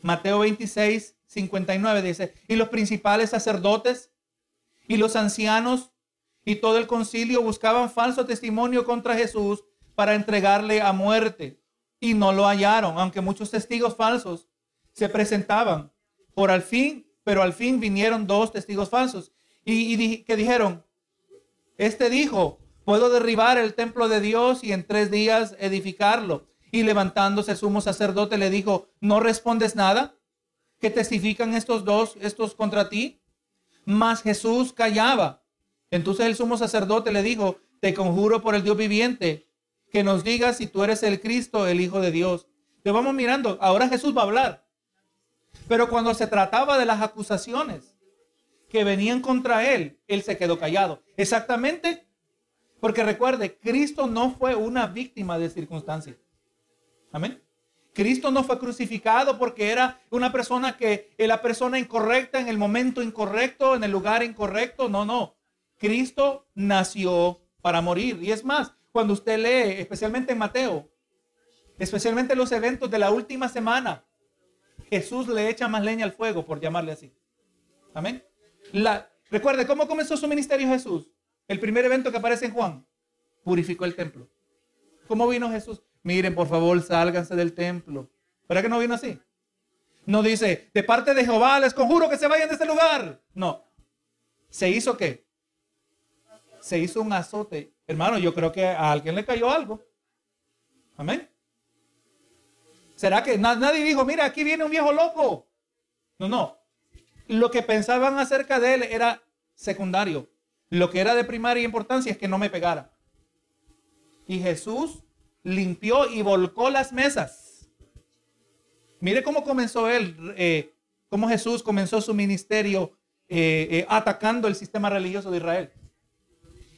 Mateo 26, 59 dice, y los principales sacerdotes y los ancianos y todo el concilio buscaban falso testimonio contra Jesús para entregarle a muerte y no lo hallaron, aunque muchos testigos falsos se presentaban. Por al fin, pero al fin vinieron dos testigos falsos y, que dijeron, este dijo, Puedo derribar el templo de Dios y en tres días edificarlo. Y levantándose el sumo sacerdote le dijo, ¿no respondes nada? ¿Qué testifican estos dos, estos contra ti? Mas Jesús callaba. Entonces el sumo sacerdote le dijo, te conjuro por el Dios viviente, que nos digas si tú eres el Cristo, el Hijo de Dios. Te vamos mirando, ahora Jesús va a hablar. Pero cuando se trataba de las acusaciones que venían contra él, él se quedó callado. Exactamente porque recuerde, Cristo no fue una víctima de circunstancias. Amén. Cristo no fue crucificado porque era una persona que la persona incorrecta en el momento incorrecto, en el lugar incorrecto. No, no. Cristo nació para morir. Y es más, cuando usted lee, especialmente en Mateo, especialmente los eventos de la última semana, Jesús le echa más leña al fuego, por llamarle así. Amén. Recuerde, ¿cómo comenzó su ministerio Jesús? El primer evento que aparece en Juan, purificó el templo. ¿Cómo vino Jesús? Miren, por favor, sálganse del templo. ¿Verdad que no vino así? No dice, de parte de Jehová les conjuro que se vayan de este lugar. No. ¿Se hizo qué? Se hizo un azote. Hermano, yo creo que a alguien le cayó algo. Amén. ¿Será que nadie dijo, mira, aquí viene un viejo loco? No, no. Lo que pensaban acerca de él era secundario. Lo que era de primaria importancia es que no me pegara. Y Jesús limpió y volcó las mesas. Mire cómo comenzó él, eh, cómo Jesús comenzó su ministerio eh, eh, atacando el sistema religioso de Israel.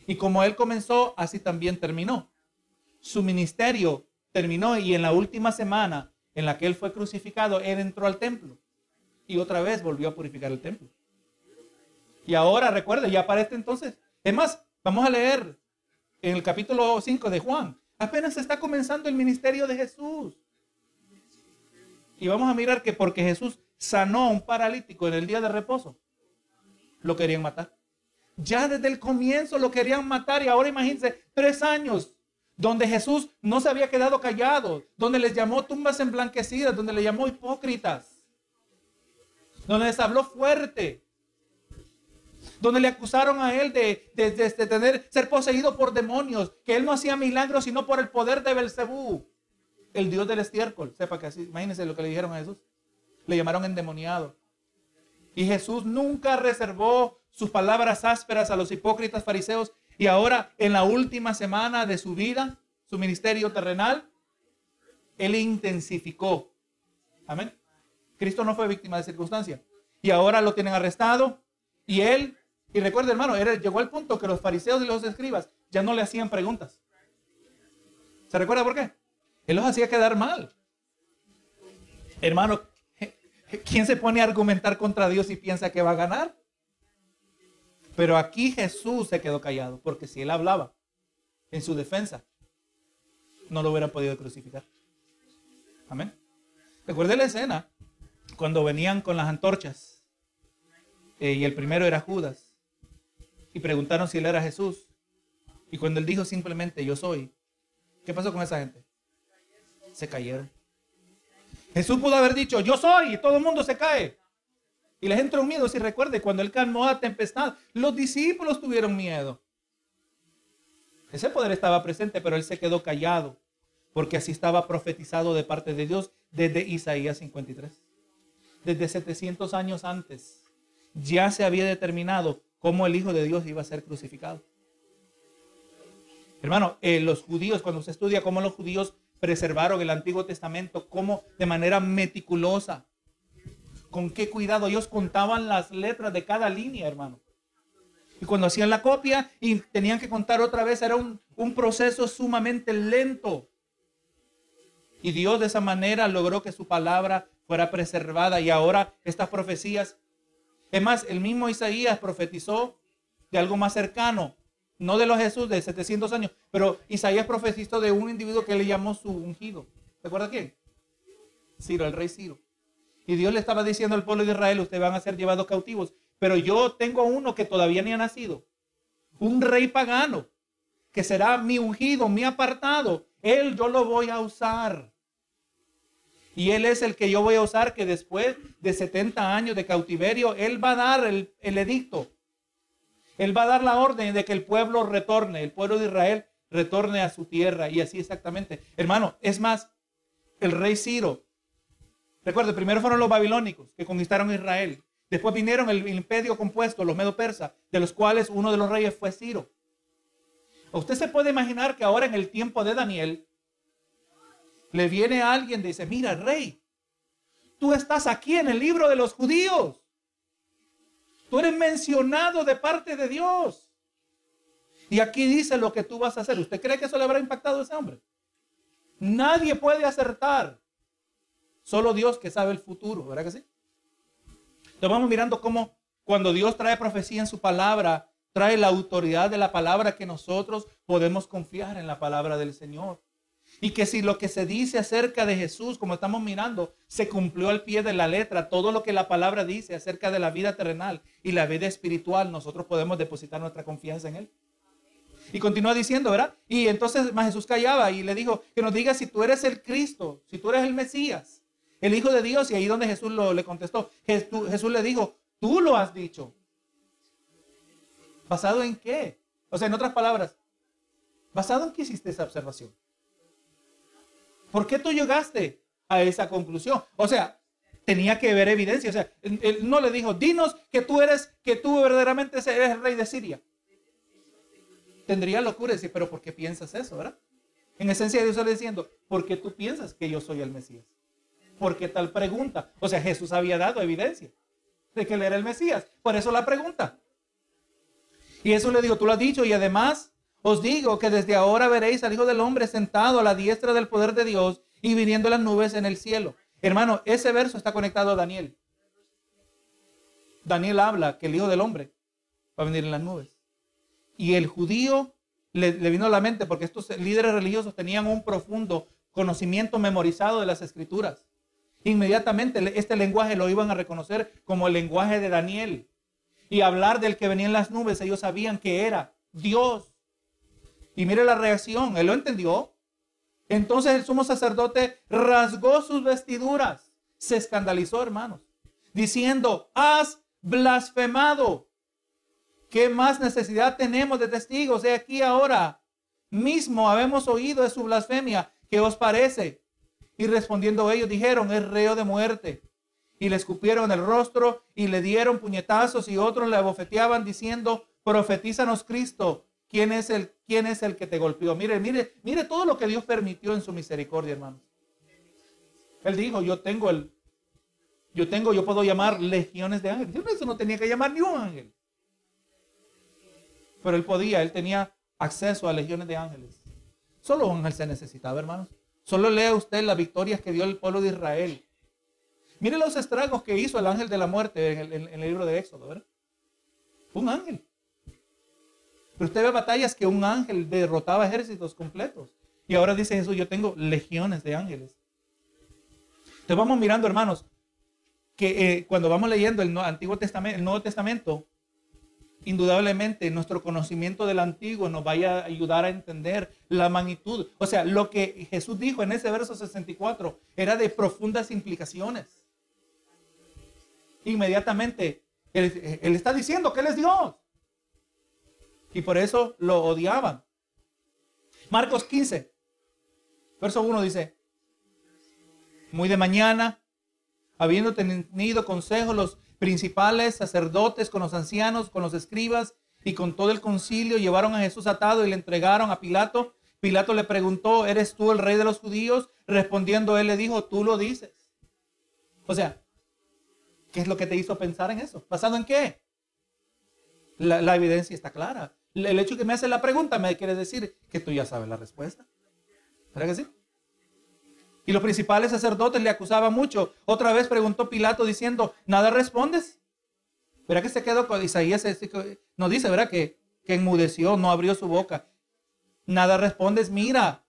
Y como él comenzó, así también terminó. Su ministerio terminó y en la última semana en la que él fue crucificado, él entró al templo y otra vez volvió a purificar el templo. Y ahora recuerde, ya para este entonces. Es más, vamos a leer en el capítulo 5 de Juan. Apenas está comenzando el ministerio de Jesús. Y vamos a mirar que porque Jesús sanó a un paralítico en el día de reposo, lo querían matar. Ya desde el comienzo lo querían matar y ahora imagínense, tres años donde Jesús no se había quedado callado, donde les llamó tumbas emblanquecidas, donde le llamó hipócritas, donde les habló fuerte, donde le acusaron a él de, tener, ser poseído por demonios, que él no hacía milagros sino por el poder de Belcebú, el dios del estiércol. Sepa que así, imagínense lo que le dijeron a Jesús. Le llamaron endemoniado. Y Jesús nunca reservó sus palabras ásperas a los hipócritas fariseos. Y ahora, en la última semana de su vida, su ministerio terrenal, él intensificó. Amén. Cristo no fue víctima de circunstancia. Y ahora lo tienen arrestado. Y él y recuerda, hermano, llegó al punto que los fariseos y los escribas ya no le hacían preguntas. ¿Se recuerda por qué? Él los hacía quedar mal. Hermano, ¿quién se pone a argumentar contra Dios y piensa que va a ganar? Pero aquí Jesús se quedó callado, porque si él hablaba en su defensa, no lo hubieran podido crucificar. Amén. Recuerde la escena cuando venían con las antorchas eh, y el primero era Judas y preguntaron si él era Jesús. Y cuando él dijo simplemente yo soy, ¿qué pasó con esa gente? Se cayeron. Jesús pudo haber dicho yo soy y todo el mundo se cae. Y les entró un miedo. Si recuerde, cuando él calmó a tempestad, los discípulos tuvieron miedo. Ese poder estaba presente, pero él se quedó callado, porque así estaba profetizado de parte de Dios desde Isaías 53. Desde 700 años antes ya se había determinado cómo el Hijo de Dios iba a ser crucificado. Hermano, eh, los judíos, cuando se estudia cómo los judíos preservaron el Antiguo Testamento, cómo de manera meticulosa, con qué cuidado ellos contaban las letras de cada línea, hermano. Y cuando hacían la copia y tenían que contar otra vez, era un, proceso sumamente lento. Y Dios de esa manera logró que su palabra fuera preservada. Y ahora estas profecías, es más, el mismo Isaías profetizó de algo más cercano, no de los Jesús de 700 años, pero Isaías profetizó de un individuo que le llamó su ungido. ¿Se acuerda quién? Ciro, el rey Ciro. Y Dios le estaba diciendo al pueblo de Israel, ustedes van a ser llevados cautivos. Pero yo tengo uno que todavía ni ha nacido. Un rey pagano, que será mi ungido, mi apartado. Él yo lo voy a usar. Y él es el que yo voy a usar que después de 70 años de cautiverio, él va a dar el, el edicto. Él va a dar la orden de que el pueblo retorne, el pueblo de Israel retorne a su tierra. Y así exactamente. Hermano, es más, el rey Ciro Recuerde, primero fueron los babilónicos que conquistaron Israel. Después vinieron el imperio compuesto, los medo persas, de los cuales uno de los reyes fue Ciro. Usted se puede imaginar que ahora en el tiempo de Daniel, le viene alguien y dice, mira, rey, tú estás aquí en el libro de los judíos. Tú eres mencionado de parte de Dios. Y aquí dice lo que tú vas a hacer. ¿Usted cree que eso le habrá impactado a ese hombre? Nadie puede acertar. Solo Dios que sabe el futuro, ¿verdad que sí? Entonces vamos mirando cómo cuando Dios trae profecía en su palabra, trae la autoridad de la palabra que nosotros podemos confiar en la palabra del Señor. Y que si lo que se dice acerca de Jesús, como estamos mirando, se cumplió al pie de la letra, todo lo que la palabra dice acerca de la vida terrenal y la vida espiritual, nosotros podemos depositar nuestra confianza en Él. Y continúa diciendo, ¿verdad? Y entonces Jesús callaba y le dijo, que nos diga si tú eres el Cristo, si tú eres el Mesías el Hijo de Dios, y ahí donde Jesús lo, le contestó, Jesús, le dijo, tú lo has dicho. ¿Basado en qué? O sea, en otras palabras, ¿basado en qué hiciste esa observación? ¿Por qué tú llegaste a esa conclusión? O sea, tenía que ver evidencia. O sea, él no le dijo, dinos que tú eres, que tú verdaderamente eres el rey de Siria. Tendría locura decir, pero ¿por qué piensas eso, verdad? En esencia Dios está diciendo, ¿por qué tú piensas que yo soy el Mesías? ¿Por qué tal pregunta? O sea, Jesús había dado evidencia de que él era el Mesías. Por eso la pregunta. Y eso le digo, tú lo has dicho y además os digo que desde ahora veréis al Hijo del Hombre sentado a la diestra del poder de Dios y viniendo las nubes en el cielo. Hermano, ese verso está conectado a Daniel. Daniel habla que el Hijo del Hombre va a venir en las nubes. Y el judío le, le, vino a la mente porque estos líderes religiosos tenían un profundo conocimiento memorizado de las escrituras. Inmediatamente este lenguaje lo iban a reconocer como el lenguaje de Daniel. Y hablar del que venía en las nubes, ellos sabían que era Dios. Y mire la reacción, él lo entendió. Entonces el sumo sacerdote rasgó sus vestiduras, se escandalizó, hermanos, diciendo, has blasfemado. ¿Qué más necesidad tenemos de testigos? De aquí ahora mismo habemos oído de su blasfemia. ¿Qué os parece? Y respondiendo ellos dijeron, es reo de muerte. Y le escupieron el rostro y le dieron puñetazos y otros le abofeteaban diciendo, profetízanos Cristo, ¿quién es el, quién es el que te golpeó? Mire, mire, mire todo lo que Dios permitió en su misericordia, hermanos. Él dijo, yo tengo el, yo tengo, yo puedo llamar legiones de ángeles. Eso no tenía que llamar ni un ángel. Pero él podía, él tenía acceso a legiones de ángeles. Solo un ángel se necesitaba, hermanos. Solo lea usted las victorias que dio el pueblo de Israel. Mire los estragos que hizo el ángel de la muerte en el, libro de Éxodo, ¿verdad? Un ángel. Pero usted ve batallas que un ángel derrotaba ejércitos completos. Y ahora dice Jesús, yo tengo legiones de ángeles. Entonces vamos mirando, hermanos, que eh, cuando vamos leyendo el Antiguo Testamento, el Nuevo Testamento, indudablemente nuestro conocimiento del antiguo nos vaya a ayudar a entender la magnitud. O sea, lo que Jesús dijo en ese verso 64 era de profundas implicaciones. Inmediatamente, él, está diciendo que Él es Dios. Y por eso lo odiaban. Marcos 15, verso 1 dice, muy de mañana, habiendo tenido consejo los principales sacerdotes con los ancianos, con los escribas y con todo el concilio, llevaron a Jesús atado y le entregaron a Pilato. Pilato le preguntó, ¿eres tú el rey de los judíos? Respondiendo él le dijo, tú lo dices. O sea, ¿qué es lo que te hizo pensar en eso? ¿Basado en qué? La, evidencia está clara. El hecho que me hace la pregunta me quiere decir que tú ya sabes la respuesta. ¿Verdad que sí? Y los principales sacerdotes le acusaban mucho. Otra vez preguntó Pilato diciendo, ¿nada respondes? ¿Verdad que se quedó con Isaías? Nos dice, ¿verdad? Que, que enmudeció, no abrió su boca. Nada respondes, mira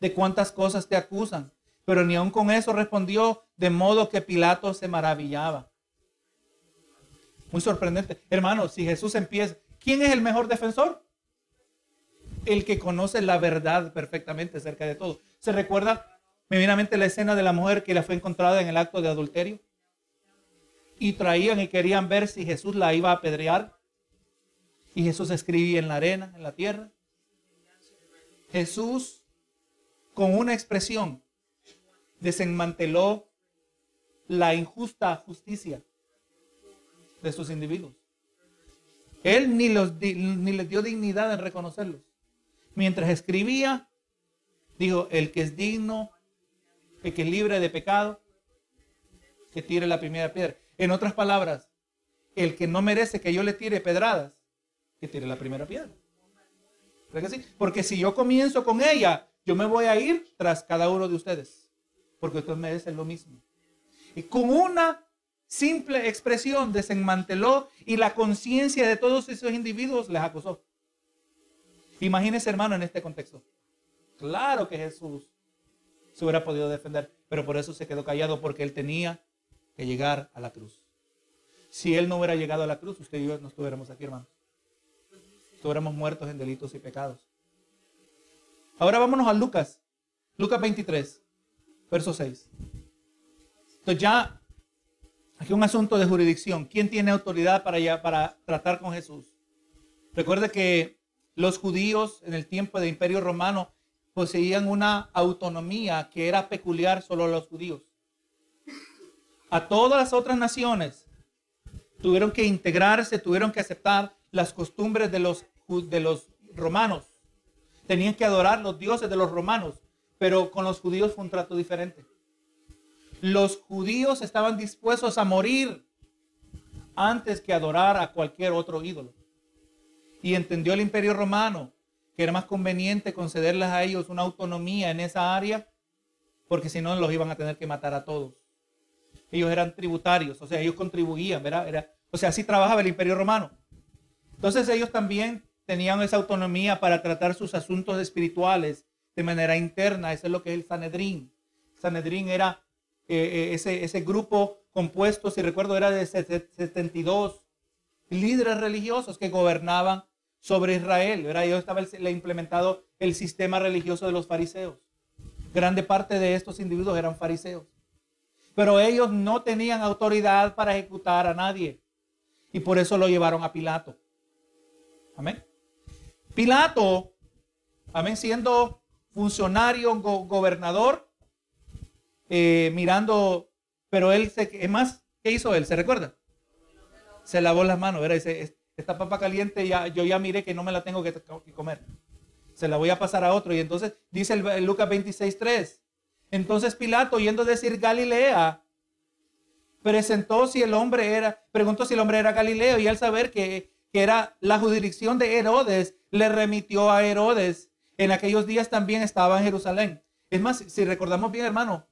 de cuántas cosas te acusan. Pero ni aun con eso respondió, de modo que Pilato se maravillaba. Muy sorprendente. Hermano, si Jesús empieza, ¿quién es el mejor defensor? El que conoce la verdad perfectamente acerca de todo. ¿Se recuerda me viene a mente la escena de la mujer que la fue encontrada en el acto de adulterio. Y traían y querían ver si Jesús la iba a apedrear. Y Jesús escribía en la arena, en la tierra. Jesús, con una expresión, desenmanteló la injusta justicia de sus individuos. Él ni, los, ni les dio dignidad en reconocerlos. Mientras escribía, dijo, el que es digno el que es libre de pecado, que tire la primera piedra. En otras palabras, el que no merece que yo le tire pedradas, que tire la primera piedra. que sí? Porque si yo comienzo con ella, yo me voy a ir tras cada uno de ustedes, porque ustedes merecen lo mismo. Y con una simple expresión desenmanteló y la conciencia de todos esos individuos les acusó. Imagínense, hermano, en este contexto. Claro que Jesús se hubiera podido defender, pero por eso se quedó callado, porque él tenía que llegar a la cruz. Si él no hubiera llegado a la cruz, usted y yo no estuviéramos aquí, hermanos. Estuviéramos muertos en delitos y pecados. Ahora vámonos a Lucas, Lucas 23, verso 6. Entonces ya, aquí un asunto de jurisdicción. ¿Quién tiene autoridad para, para tratar con Jesús? Recuerde que los judíos en el tiempo del imperio romano poseían una autonomía que era peculiar solo a los judíos. A todas las otras naciones tuvieron que integrarse, tuvieron que aceptar las costumbres de los, de los romanos. Tenían que adorar los dioses de los romanos, pero con los judíos fue un trato diferente. Los judíos estaban dispuestos a morir antes que adorar a cualquier otro ídolo. Y entendió el imperio romano que era más conveniente concederles a ellos una autonomía en esa área, porque si no los iban a tener que matar a todos. Ellos eran tributarios, o sea, ellos contribuían, ¿verdad? Era, o sea, así trabajaba el imperio romano. Entonces ellos también tenían esa autonomía para tratar sus asuntos espirituales de manera interna. Eso es lo que es el Sanedrín. Sanedrín era eh, eh, ese, ese grupo compuesto, si recuerdo, era de 72 líderes religiosos que gobernaban sobre Israel. ¿verdad? Yo estaba le implementado el sistema religioso de los fariseos. Grande parte de estos individuos eran fariseos. Pero ellos no tenían autoridad para ejecutar a nadie. Y por eso lo llevaron a Pilato. Amén. Pilato, amén, siendo funcionario, gobernador, eh, mirando, pero él se, es más, ¿qué hizo él? ¿Se recuerda? Se lavó las manos, ¿verdad? Dice, esta papa caliente ya, yo ya miré que no me la tengo que, comer. Se la voy a pasar a otro. Y entonces dice el, Lucas 26, 3. Entonces Pilato, yendo a decir Galilea, presentó si el hombre era, preguntó si el hombre era Galileo y al saber que, que era la jurisdicción de Herodes, le remitió a Herodes. En aquellos días también estaba en Jerusalén. Es más, si recordamos bien, hermano,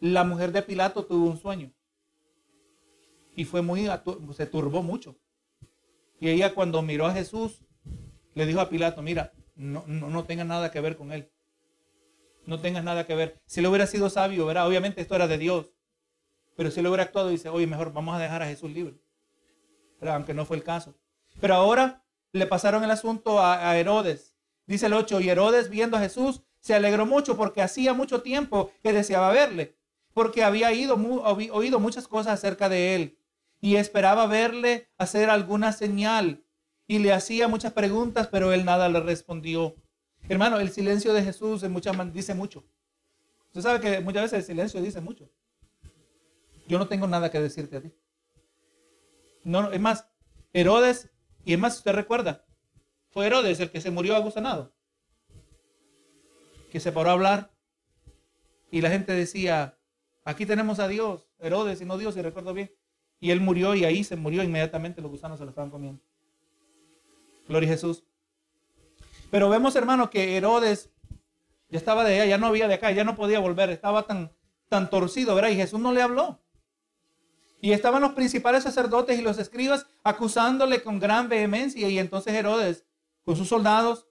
la mujer de Pilato tuvo un sueño. Y fue muy, se turbó mucho. Y ella cuando miró a Jesús, le dijo a Pilato, mira, no, no, no tengas nada que ver con él. No tengas nada que ver. Si le hubiera sido sabio, ¿verdad? Obviamente esto era de Dios. Pero si le hubiera actuado, dice, oye, mejor vamos a dejar a Jesús libre. Pero aunque no fue el caso. Pero ahora le pasaron el asunto a, Herodes. Dice el 8, y Herodes viendo a Jesús se alegró mucho porque hacía mucho tiempo que deseaba verle, porque había ido, oído muchas cosas acerca de él y esperaba verle hacer alguna señal y le hacía muchas preguntas, pero él nada le respondió. Hermano, el silencio de Jesús en muchas dice mucho. Usted sabe que muchas veces el silencio dice mucho. Yo no tengo nada que decirte a ti. No, es más, Herodes, y es más, usted recuerda, fue Herodes el que se murió agusanado. Que se paró a hablar y la gente decía, aquí tenemos a Dios, Herodes y no Dios, si recuerdo bien. Y él murió y ahí se murió inmediatamente, los gusanos se lo estaban comiendo. Gloria a Jesús. Pero vemos, hermano, que Herodes ya estaba de allá, ya no había de acá, ya no podía volver, estaba tan, tan torcido, ¿verdad? Y Jesús no le habló. Y estaban los principales sacerdotes y los escribas acusándole con gran vehemencia. Y entonces Herodes, con sus soldados,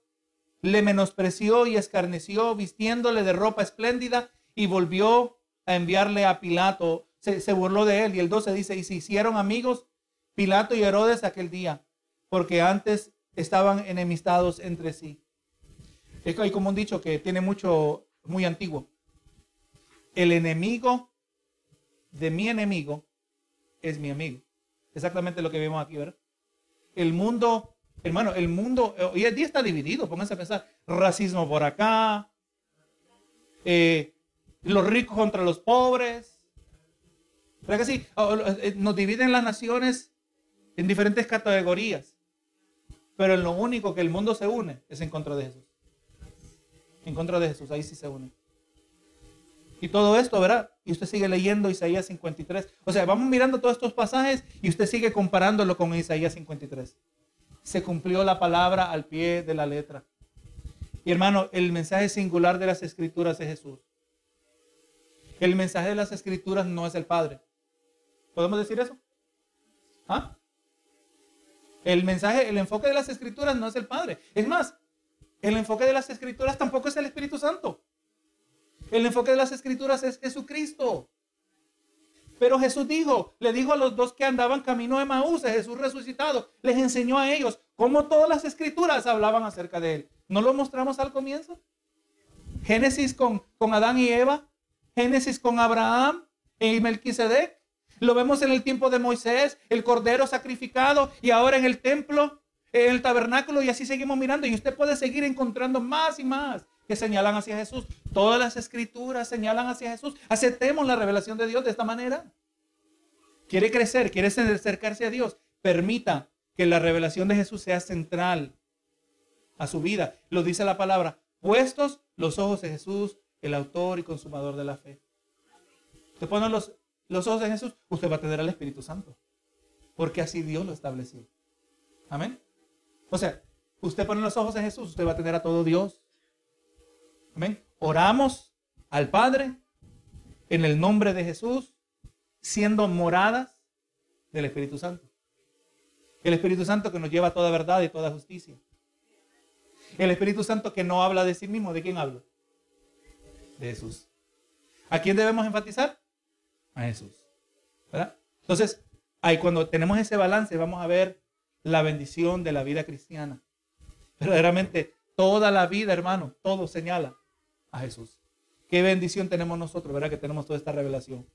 le menospreció y escarneció, vistiéndole de ropa espléndida, y volvió a enviarle a Pilato. Se, burló de él. Y el 12 dice, y se hicieron amigos Pilato y Herodes aquel día, porque antes estaban enemistados entre sí. Es hay como un dicho que tiene mucho, muy antiguo. El enemigo de mi enemigo es mi amigo. Exactamente lo que vemos aquí, ¿verdad? El mundo, hermano, el mundo hoy en día está dividido, pónganse a pensar, racismo por acá, eh, los ricos contra los pobres. ¿Verdad que sí? Eh, nos dividen las naciones en diferentes categorías. Pero en lo único que el mundo se une es en contra de Jesús. En contra de Jesús, ahí sí se une. Y todo esto, ¿verdad? Y usted sigue leyendo Isaías 53. O sea, vamos mirando todos estos pasajes y usted sigue comparándolo con Isaías 53. Se cumplió la palabra al pie de la letra. Y hermano, el mensaje singular de las escrituras es Jesús. El mensaje de las escrituras no es el Padre. ¿Podemos decir eso? ¿Ah? El mensaje, el enfoque de las escrituras no es el Padre. Es más, el enfoque de las escrituras tampoco es el Espíritu Santo. El enfoque de las escrituras es Jesucristo. Pero Jesús dijo, le dijo a los dos que andaban camino de Maús, Jesús resucitado, les enseñó a ellos cómo todas las escrituras hablaban acerca de él. ¿No lo mostramos al comienzo? Génesis con, con Adán y Eva, Génesis con Abraham y Melquisedec, lo vemos en el tiempo de Moisés, el cordero sacrificado y ahora en el templo, en el tabernáculo y así seguimos mirando y usted puede seguir encontrando más y más que señalan hacia Jesús. Todas las escrituras señalan hacia Jesús. Aceptemos la revelación de Dios de esta manera. Quiere crecer, quiere acercarse a Dios. Permita que la revelación de Jesús sea central a su vida. Lo dice la palabra. Puestos los ojos de Jesús, el autor y consumador de la fe. Usted pone los, los ojos de Jesús, usted va a tener al Espíritu Santo. Porque así Dios lo estableció. Amén. O sea, usted pone los ojos en Jesús, usted va a tener a todo Dios. Amén. Oramos al Padre en el nombre de Jesús, siendo moradas del Espíritu Santo. El Espíritu Santo que nos lleva a toda verdad y toda justicia. El Espíritu Santo que no habla de sí mismo, ¿de quién habla? De Jesús. ¿A quién debemos enfatizar? A Jesús. ¿verdad? Entonces, ahí cuando tenemos ese balance, vamos a ver la bendición de la vida cristiana. Verdaderamente, toda la vida, hermano, todo señala a Jesús. Qué bendición tenemos nosotros, ¿verdad? Que tenemos toda esta revelación.